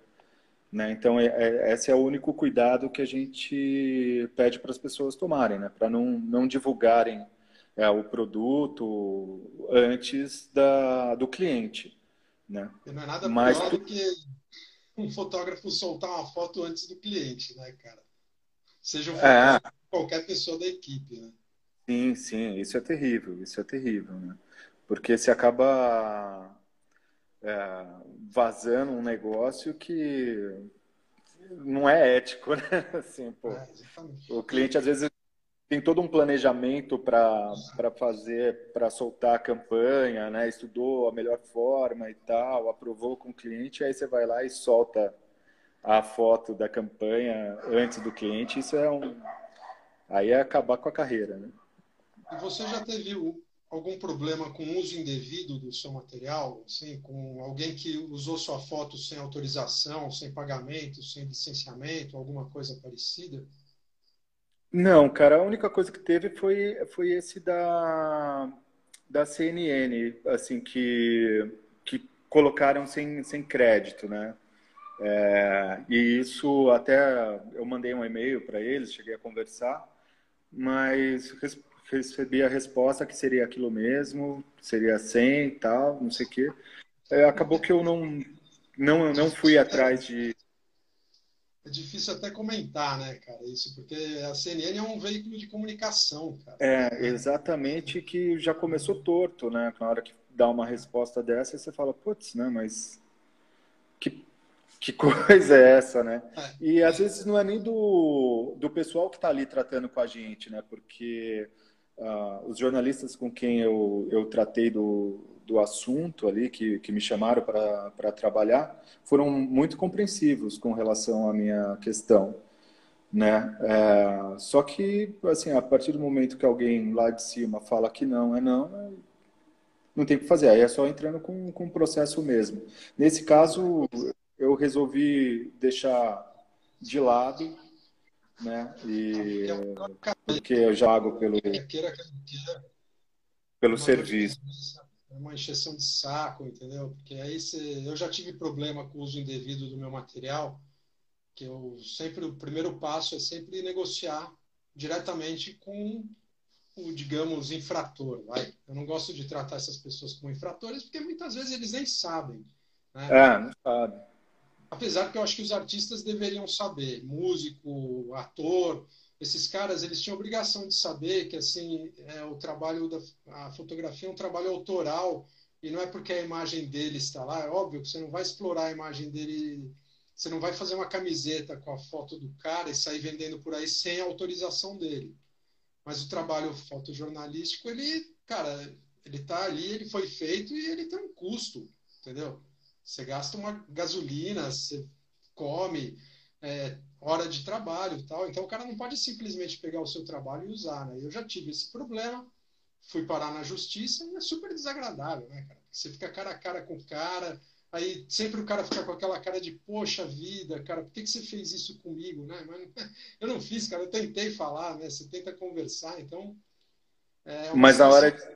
Né? Então, é, é, esse é o único cuidado que a gente pede para as pessoas tomarem, né? para não, não divulgarem é, o produto antes da, do cliente. Né? E não é nada Mas, pior do que um fotógrafo soltar uma foto antes do cliente, né, cara? Seja um é. qualquer pessoa da equipe, né? Sim, sim, isso é terrível, isso é terrível, né? Porque se acaba é, vazando um negócio que não é ético, né? Assim, pô, é, o cliente às vezes tem todo um planejamento para fazer, para soltar a campanha, né? Estudou a melhor forma e tal, aprovou com o cliente, aí você vai lá e solta a foto da campanha antes do cliente, isso é um aí é acabar com a carreira, né? E você já teve algum problema com uso indevido do seu material, assim, com alguém que usou sua foto sem autorização, sem pagamento, sem licenciamento, alguma coisa parecida? Não, cara, a única coisa que teve foi, foi esse da, da CNN, assim, que, que colocaram sem, sem crédito, né? É, e isso até eu mandei um e-mail para eles, cheguei a conversar, mas recebi a resposta que seria aquilo mesmo, seria 100 e tal, não sei o quê. É, acabou que eu não, não, não fui atrás de. É difícil até comentar, né, cara, isso, porque a CNN é um veículo de comunicação, cara. É, exatamente, que já começou torto, né? Na hora que dá uma resposta dessa, você fala, putz, né, mas que, que coisa é essa, né? É. E às vezes não é nem do, do pessoal que está ali tratando com a gente, né? Porque uh, os jornalistas com quem eu, eu tratei do, do assunto ali, que, que me chamaram para trabalhar, foram muito compreensivos com relação à minha questão. Né? É, só que, assim, a partir do momento que alguém lá de cima fala que não é não, não tem o que fazer. Aí é só entrando com, com o processo mesmo. Nesse caso, eu resolvi deixar de lado, né? E, porque eu jago pelo, pelo serviço é uma encheção de saco, entendeu? Porque aí você, eu já tive problema com o uso indevido do meu material, que eu sempre o primeiro passo é sempre negociar diretamente com o, digamos, infrator, vai. Eu não gosto de tratar essas pessoas como infratores, porque muitas vezes eles nem sabem. Né? É, não sabe. Apesar que eu acho que os artistas deveriam saber, músico, ator, esses caras eles tinham obrigação de saber que assim é, o trabalho da a fotografia é um trabalho autoral e não é porque a imagem dele está lá. É óbvio que você não vai explorar a imagem dele você não vai fazer uma camiseta com a foto do cara e sair vendendo por aí sem a autorização dele. Mas o trabalho fotojornalístico ele cara ele está ali ele foi feito e ele tem um custo entendeu? Você gasta uma gasolina você come é, hora de trabalho e tal. Então o cara não pode simplesmente pegar o seu trabalho e usar, né? Eu já tive esse problema, fui parar na justiça e é super desagradável, né, cara? Você fica cara a cara com o cara, aí sempre o cara fica com aquela cara de poxa vida, cara, por que, que você fez isso comigo, né? Mas eu não fiz, cara, eu tentei falar, né? Você tenta conversar, então. É Mas a hora. De...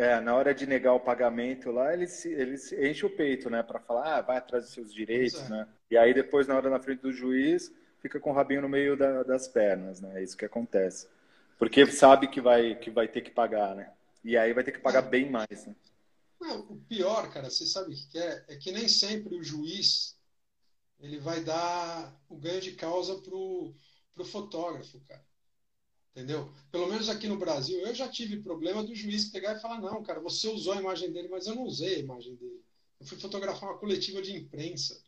É, na hora de negar o pagamento lá, eles, eles enchem o peito, né? Para falar, ah, vai atrás dos seus direitos, é. né? E aí depois, na hora na frente do juiz, fica com o rabinho no meio da, das pernas, né? É isso que acontece. Porque sabe que vai, que vai ter que pagar, né? E aí vai ter que pagar bem mais, né? Não, o pior, cara, você sabe o que é? É que nem sempre o juiz ele vai dar o ganho de causa pro, pro fotógrafo, cara. Entendeu? Pelo menos aqui no Brasil, eu já tive problema do juiz pegar e falar: não, cara, você usou a imagem dele, mas eu não usei a imagem dele. Eu fui fotografar uma coletiva de imprensa.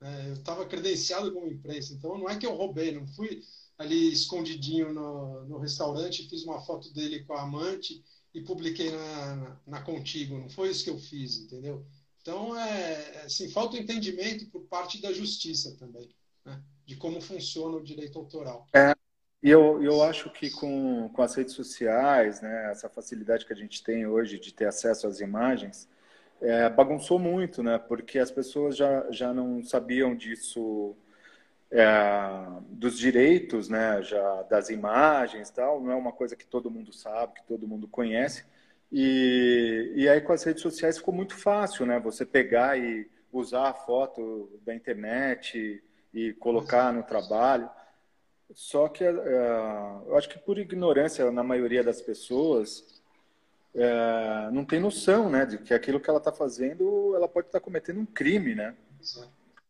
É, eu estava credenciado como imprensa, então não é que eu roubei, não fui ali escondidinho no, no restaurante, fiz uma foto dele com a amante e publiquei na, na, na, Contigo. Não foi isso que eu fiz, entendeu? Então, é, assim, falta entendimento por parte da justiça também, né? de como funciona o direito autoral. É, e eu, eu acho que com, com as redes sociais, né, essa facilidade que a gente tem hoje de ter acesso às imagens, é, bagunçou muito, né? Porque as pessoas já, já não sabiam disso, é, dos direitos, né? Já das imagens tal. Não é uma coisa que todo mundo sabe, que todo mundo conhece. E, e aí com as redes sociais ficou muito fácil, né? Você pegar e usar a foto da internet e colocar no trabalho. Só que uh, eu acho que por ignorância na maioria das pessoas uh, não tem noção, né, de que aquilo que ela está fazendo, ela pode estar tá cometendo um crime, né?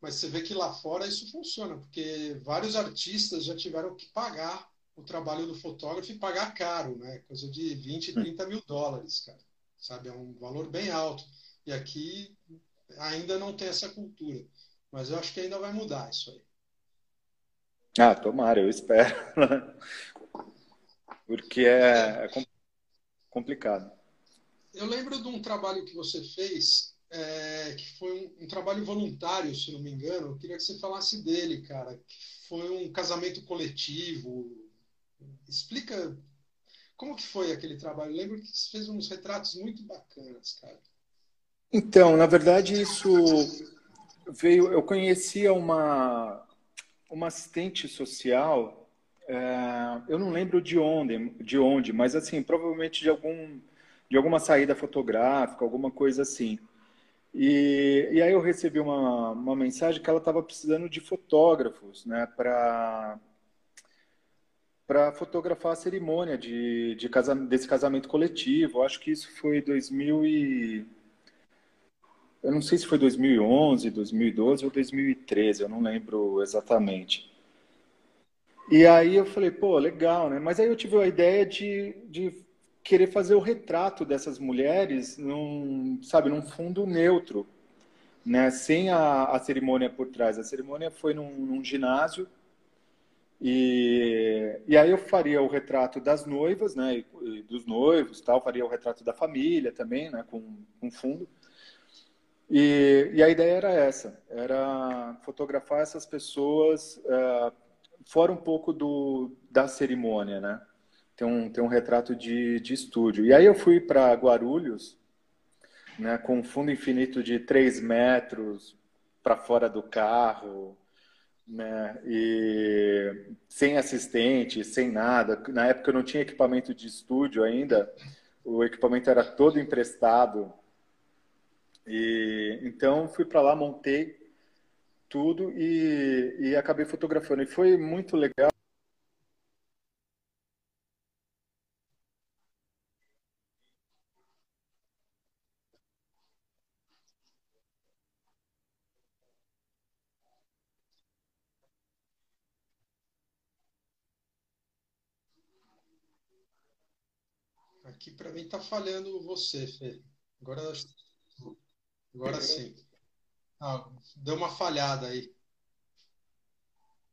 Mas você vê que lá fora isso funciona, porque vários artistas já tiveram que pagar o trabalho do fotógrafo e pagar caro, né? Coisa de 20, 30 hum. mil dólares, cara. Sabe? É um valor bem alto. E aqui ainda não tem essa cultura. Mas eu acho que ainda vai mudar isso aí. Ah, tomara, eu espero. Porque é, é complicado. Eu lembro de um trabalho que você fez, é, que foi um, um, trabalho voluntário, se não me engano. Eu queria que você falasse dele, cara. Que foi um casamento coletivo. Explica como que foi aquele trabalho. Eu lembro que você fez uns retratos muito bacanas, cara. Então, na verdade, isso veio. Eu conhecia uma uma assistente social, é, eu não lembro de onde, de onde, mas assim, provavelmente de algum de alguma saída fotográfica, alguma coisa assim. E, e aí eu recebi uma, uma mensagem que ela estava precisando de fotógrafos, né, para para fotografar a cerimônia de, de casamento, desse casamento coletivo. Acho que isso foi 2000 e... Eu não sei se foi 2011, 2012 ou 2013, eu não lembro exatamente. E aí eu falei, pô, legal, né? Mas aí eu tive a ideia de, de querer fazer o retrato dessas mulheres num, sabe, num fundo neutro, né? Sem a, a cerimônia por trás. A cerimônia foi num, num ginásio e, e aí eu faria o retrato das noivas, né, e, dos noivos, tal, faria o retrato da família também, né, com, com fundo. E, e a ideia era essa, era fotografar essas pessoas uh, fora um pouco do, da cerimônia, né? Tem um, tem um retrato de, de estúdio. E aí eu fui para Guarulhos, né, com um fundo infinito de 3 metros para fora do carro, né? E sem assistente, sem nada. Na época eu não tinha equipamento de estúdio ainda, o equipamento era todo emprestado. E então fui para lá, montei tudo e, e acabei fotografando. E foi muito legal. Aqui para mim tá falhando você, Fê. Agora, agora sim. Ah, deu uma falhada aí.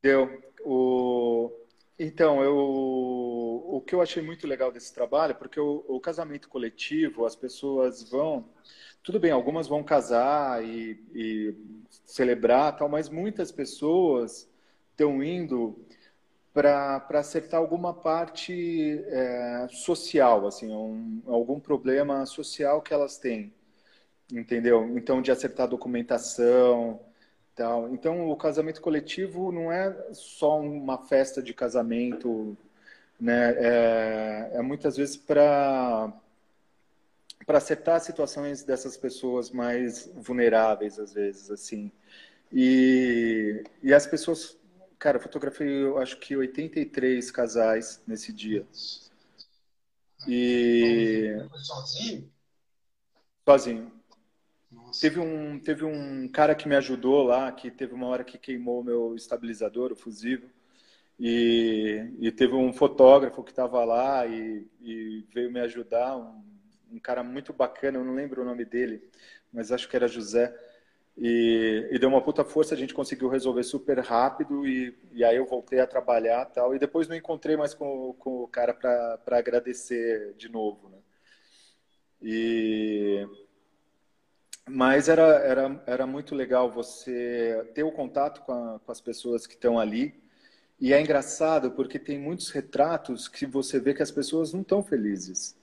Deu. O... Então, eu... o que eu achei muito legal desse trabalho, porque o, o casamento coletivo, as pessoas vão. Tudo bem, algumas vão casar e, e celebrar, tal, mas muitas pessoas estão indo para acertar alguma parte é, social, assim, um, algum problema social que elas têm, entendeu? Então, de acertar documentação, tal. Então, o casamento coletivo não é só uma festa de casamento, né? É, é muitas vezes para para acertar situações dessas pessoas mais vulneráveis, às vezes, assim. E, e as pessoas Cara, eu fotografei, eu acho que 83 casais nesse dia. E. Sozinho? Sozinho. Teve um, teve um cara que me ajudou lá, que teve uma hora que queimou o meu estabilizador, o fusível. E, e teve um fotógrafo que estava lá e, e, veio me ajudar, um, um cara muito bacana, eu não lembro o nome dele, mas acho que era José. E, e, deu uma puta força, a gente conseguiu resolver super rápido e, e aí eu voltei a trabalhar tal. E depois não encontrei mais com, com o cara para agradecer de novo, né? E... Mas era, era, era muito legal você ter o contato com, a, com as pessoas que estão ali. E é engraçado porque tem muitos retratos que você vê que as pessoas não estão felizes.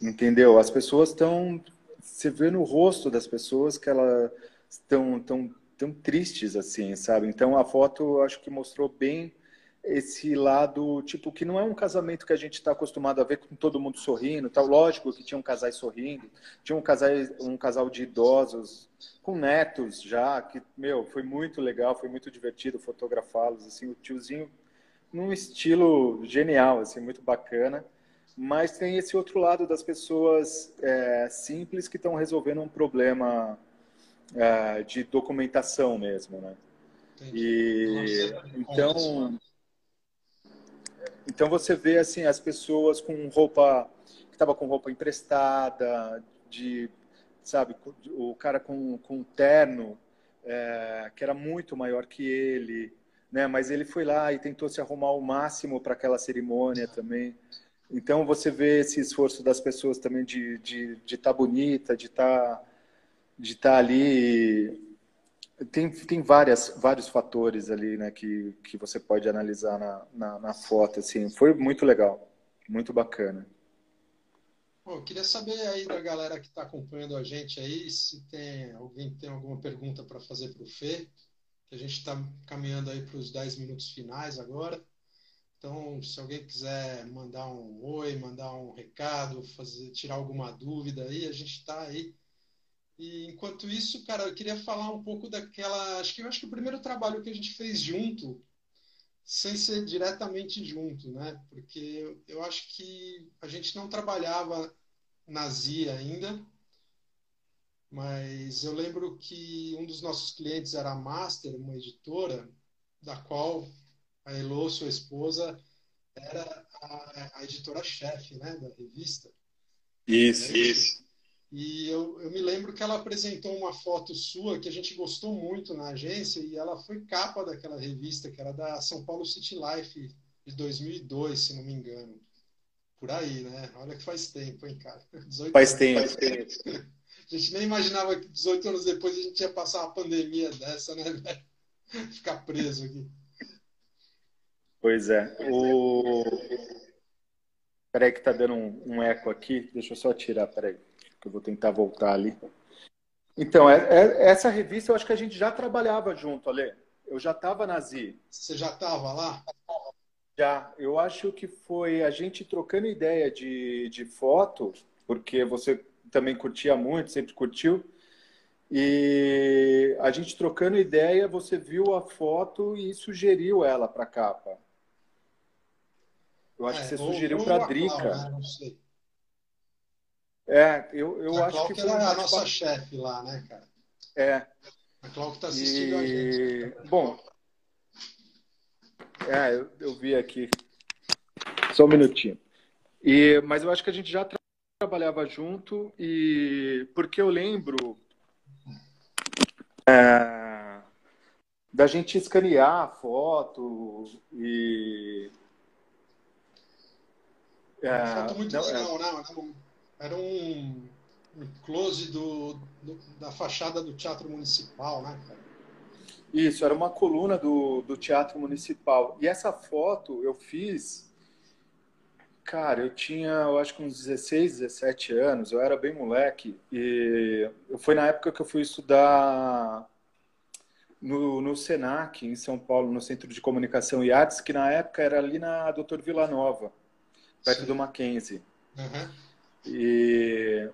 Entendeu? As pessoas estão você vê no rosto das pessoas que elas estão tão, tão tristes assim, sabe? Então a foto acho que mostrou bem esse lado, tipo, que não é um casamento que a gente está acostumado a ver com todo mundo sorrindo, tal. Lógico que tinha um casal sorrindo, tinha um casal, um casal de idosos com netos já, que, meu, foi muito legal, foi muito divertido fotografá-los, assim, o tiozinho num estilo genial, assim, muito bacana mas tem esse outro lado das pessoas é, simples que estão resolvendo um problema é, de documentação mesmo, né? E então, então você vê assim as pessoas com roupa que estava com roupa emprestada, de sabe o cara com, com terno é, que era muito maior que ele, né? Mas ele foi lá e tentou se arrumar ao máximo para aquela cerimônia também. Então você vê esse esforço das pessoas também de estar de, de tá bonita, de estar tá, de tá ali. Tem, tem várias, vários fatores ali né, que, que você pode analisar na, na, na foto. Assim. Foi muito legal, muito bacana. Bom, queria saber aí da galera que está acompanhando a gente aí, se tem alguém tem alguma pergunta para fazer para o Fê, a gente está caminhando aí para os 10 minutos finais agora. Então, se alguém quiser mandar um oi, mandar um recado, fazer, tirar alguma dúvida aí, a gente está aí. E enquanto isso, cara, eu queria falar um pouco daquela. Acho que eu acho que o primeiro trabalho que a gente fez junto sem ser diretamente junto, né? Porque eu acho que a gente não trabalhava na ZIA ainda, mas eu lembro que um dos nossos clientes era a Master, uma editora, da qual a Elo, sua esposa, era a, a editora-chefe né, da revista. Isso, isso. E eu, eu me lembro que ela apresentou uma foto sua que a gente gostou muito na agência e ela foi capa daquela revista que era da São Paulo City Life de 2002, se não me engano. Por aí, né? Olha que faz tempo, hein, cara? faz tempo. Faz tempo. A gente nem imaginava que 18 anos depois a gente ia passar uma pandemia dessa, né, Ficar preso aqui. Pois é. O... Peraí que tá dando um, um eco aqui. Deixa eu só tirar, peraí eu vou tentar voltar ali. Então, é, é, essa revista eu acho que a gente já trabalhava junto, Ale. Eu já estava na ZI. Você já estava lá? Já. Eu acho que foi a gente trocando ideia de, de foto, porque você também curtia muito, sempre curtiu. E a gente trocando ideia, você viu a foto e sugeriu ela para capa. Eu acho é, que você sugeriu para a Drica. Né? Não sei. É, eu, eu a acho que. foi a nossa chefe lá, né, cara? É. A Cláudia está assistindo e... a gente. Bom. É, eu, eu vi aqui. Só um minutinho. E, mas eu acho que a gente já tra trabalhava junto e porque eu lembro é, da gente escanear a foto e é, foto muito não, legal, é, né? Era um, um close do, do, da fachada do Teatro Municipal, né, cara? Isso, era uma coluna do, do Teatro Municipal. E essa foto eu fiz. Cara, eu tinha, eu acho que uns 16, 17 anos, eu era bem moleque. E foi na época que eu fui estudar no, no SENAC, em São Paulo, no Centro de Comunicação e Artes, que na época era ali na Doutor Vila Nova, perto Sim. do Mackenzie. Uhum. E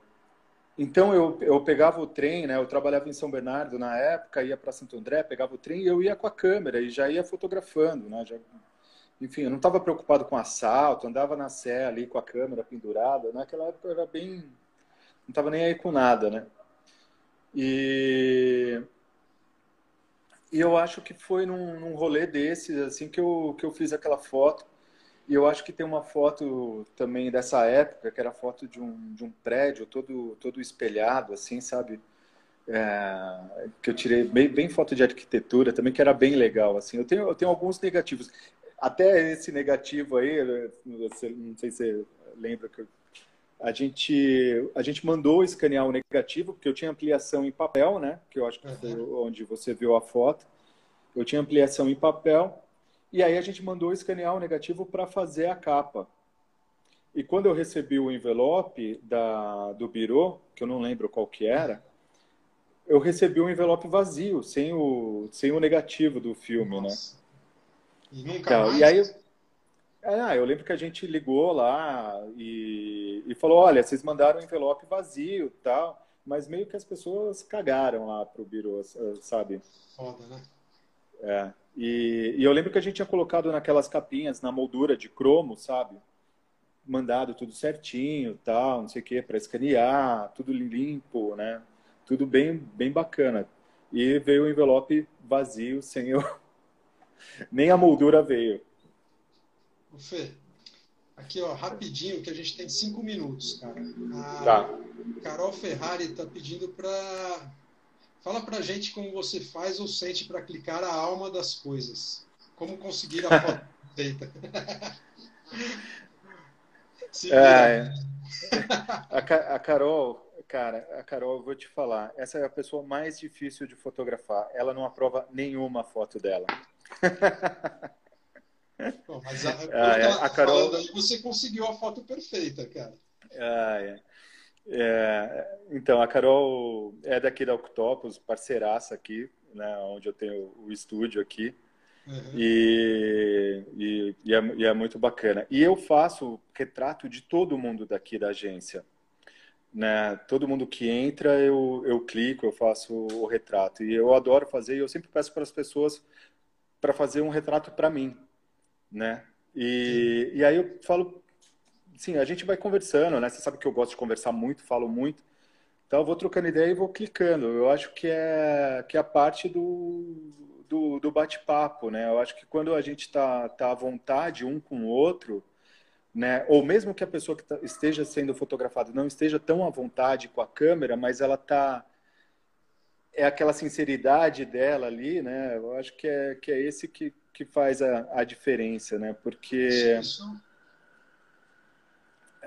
então eu, eu pegava o trem, né? Eu trabalhava em São Bernardo na época, ia para Santo André, pegava o trem e eu ia com a câmera e já ia fotografando, né? Já, enfim, eu não estava preocupado com assalto, andava na sé ali com a câmera pendurada. Naquela época eu era bem, não estava nem aí com nada, né? E e eu acho que foi num, num rolê desses assim que eu que eu fiz aquela foto e eu acho que tem uma foto também dessa época, que era foto de um, de um prédio todo, todo espelhado, assim, sabe? É, que eu tirei bem, bem foto de arquitetura também, que era bem legal, assim. Eu tenho, eu tenho alguns negativos. Até esse negativo aí, não sei se você lembra que a gente, a gente mandou escanear o negativo, porque eu tinha ampliação em papel, né? Que eu acho que foi onde você viu a foto. Eu tinha ampliação em papel e aí a gente mandou escanear o negativo para fazer a capa. E quando eu recebi o envelope da, do Biro, que eu não lembro qual que era, eu recebi um envelope vazio, sem o, sem o negativo do filme, né? Nossa. né? E nunca então, mais? E aí, é, eu lembro que a gente ligou lá e, e falou, olha, vocês mandaram um envelope vazio tal, mas meio que as pessoas cagaram lá pro Biro, sabe? Foda, né? É. E, e, eu lembro que a gente tinha colocado naquelas capinhas, na moldura de cromo, sabe? Mandado tudo certinho, tal, não sei o quê, para escanear, tudo limpo, né? Tudo bem, bem bacana. E veio o envelope vazio, sem eu... Nem a moldura veio. O Fê, aqui ó, rapidinho, que a gente tem cinco minutos, cara. A tá. Carol Ferrari está pedindo para Fala pra gente como você faz ou sente para clicar a alma das coisas. Como conseguir a foto feita. é, a, a Carol, cara, a Carol, eu vou te falar, essa é a pessoa mais difícil de fotografar. Ela não aprova nenhuma foto dela. Bom, mas a, ah, é, a Carol, falando, você conseguiu a foto perfeita, cara. Ah, é. É, então, a Carol é daqui da Octopus, parceiraça aqui, né, onde eu tenho o estúdio aqui. Uhum. E, e, e, é, e, é, muito bacana. E eu faço retrato de todo mundo daqui da agência. Né? Todo mundo que entra, eu, eu clico, eu faço o retrato. E eu adoro fazer, e eu sempre peço para as pessoas para fazer um retrato para mim. né? E, e aí eu falo, sim, a gente vai conversando, né? Você sabe que eu gosto de conversar muito, falo muito. Então eu vou trocando ideia e vou clicando. Eu acho que é que é a parte do, do, do bate-papo, né? Eu acho que quando a gente está tá à vontade um com o outro, né? Ou mesmo que a pessoa que tá, esteja sendo fotografada não esteja tão à vontade com a câmera, mas ela está é aquela sinceridade dela ali, né? Eu acho que é que é esse que, que faz a, a diferença, né? Porque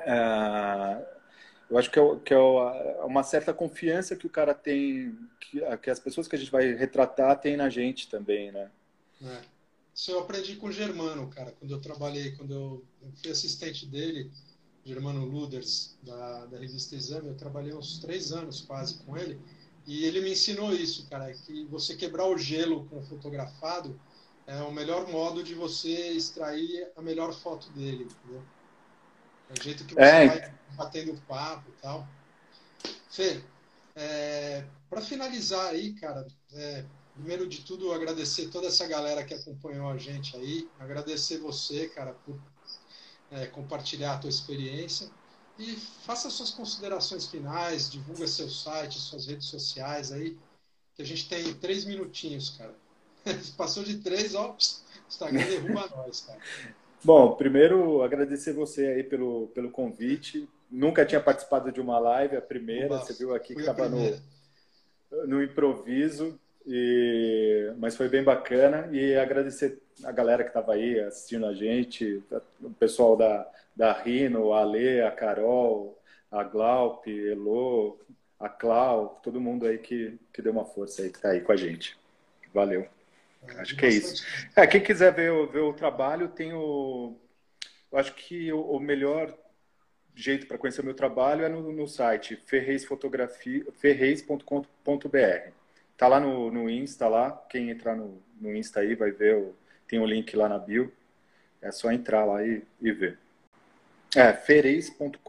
é, eu acho que, é, que é uma certa confiança que o cara tem, que, que as pessoas que a gente vai retratar têm na gente também, né? É. Isso eu aprendi com o Germano, cara, quando eu trabalhei, quando eu, eu fui assistente dele, Germano Luders, da, da revista Exame, eu trabalhei uns três anos quase com ele, e ele me ensinou isso, cara, que você quebrar o gelo com o fotografado é o melhor modo de você extrair a melhor foto dele, entendeu? É o jeito que você é. vai batendo papo e tal. Fê, é, para finalizar aí, cara, é, primeiro de tudo agradecer toda essa galera que acompanhou a gente aí, agradecer você, cara, por é, compartilhar a tua experiência e faça suas considerações finais, divulga seu site, suas redes sociais aí, que a gente tem três minutinhos, cara. Passou de três, ó, Instagram derruba nós, cara. Bom, primeiro agradecer você aí pelo, pelo convite. Nunca tinha participado de uma live, a primeira. Nossa, você viu aqui que estava no, no improviso, e, mas foi bem bacana. E agradecer a galera que estava aí assistindo a gente, o pessoal da, da Rino, a Ale, a Carol, a Glaup, Elo, a Clau, todo mundo aí que, que deu uma força aí, que está aí com a gente. Valeu. Acho que é isso. É, quem quiser ver, ver o trabalho, tem o. Eu acho que o, o melhor jeito para conhecer o meu trabalho é no, no site ferreis.com.br. Tá lá no, no Insta lá. Quem entrar no, no Insta aí vai ver. O, tem o um link lá na bio. É só entrar lá e, e ver. É, fereis.com.br.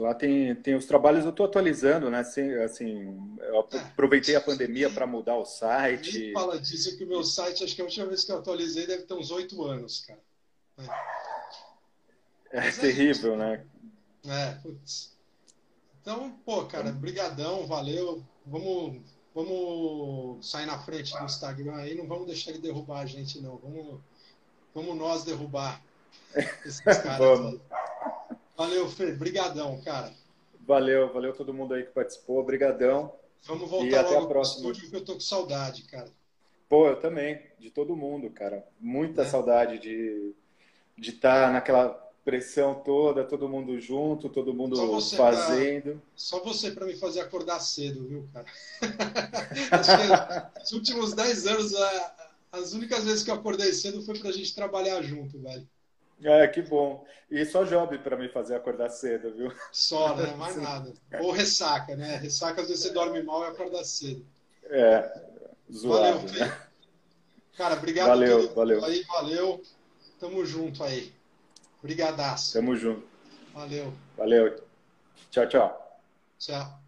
Lá tem, tem os trabalhos, eu estou atualizando, né? Assim, assim, eu aproveitei a pandemia para mudar o site. Nem fala disso, que o meu site, acho que a última vez que eu atualizei deve ter uns oito anos, cara. É, é terrível, né? É, putz. Então, pô, cara, brigadão, valeu. Vamos, vamos sair na frente do Instagram aí, não vamos deixar ele derrubar a gente, não. Vamos, vamos nós derrubar esses caras. vamos. Valeu, Fê. Brigadão, cara. Valeu, valeu todo mundo aí que participou. Brigadão. Vamos voltar e até a próxima. estúdio que eu tô com saudade, cara. Pô, eu também. De todo mundo, cara. Muita é. saudade de de estar tá naquela pressão toda, todo mundo junto, todo mundo só fazendo. Pra, só você para me fazer acordar cedo, viu, cara? Nos últimos 10 anos, as únicas vezes que eu acordei cedo foi pra gente trabalhar junto, velho. É, que bom. E só job para me fazer acordar cedo, viu? Só, né? Mais nada. Ou ressaca, né? Ressaca, às vezes você dorme mal e acorda cedo. É, zoado, Valeu, né? Cara, obrigado valeu, todo valeu. aí, valeu. Tamo junto aí. Brigadaço. Tamo junto. Valeu. Valeu. Tchau, tchau. Tchau.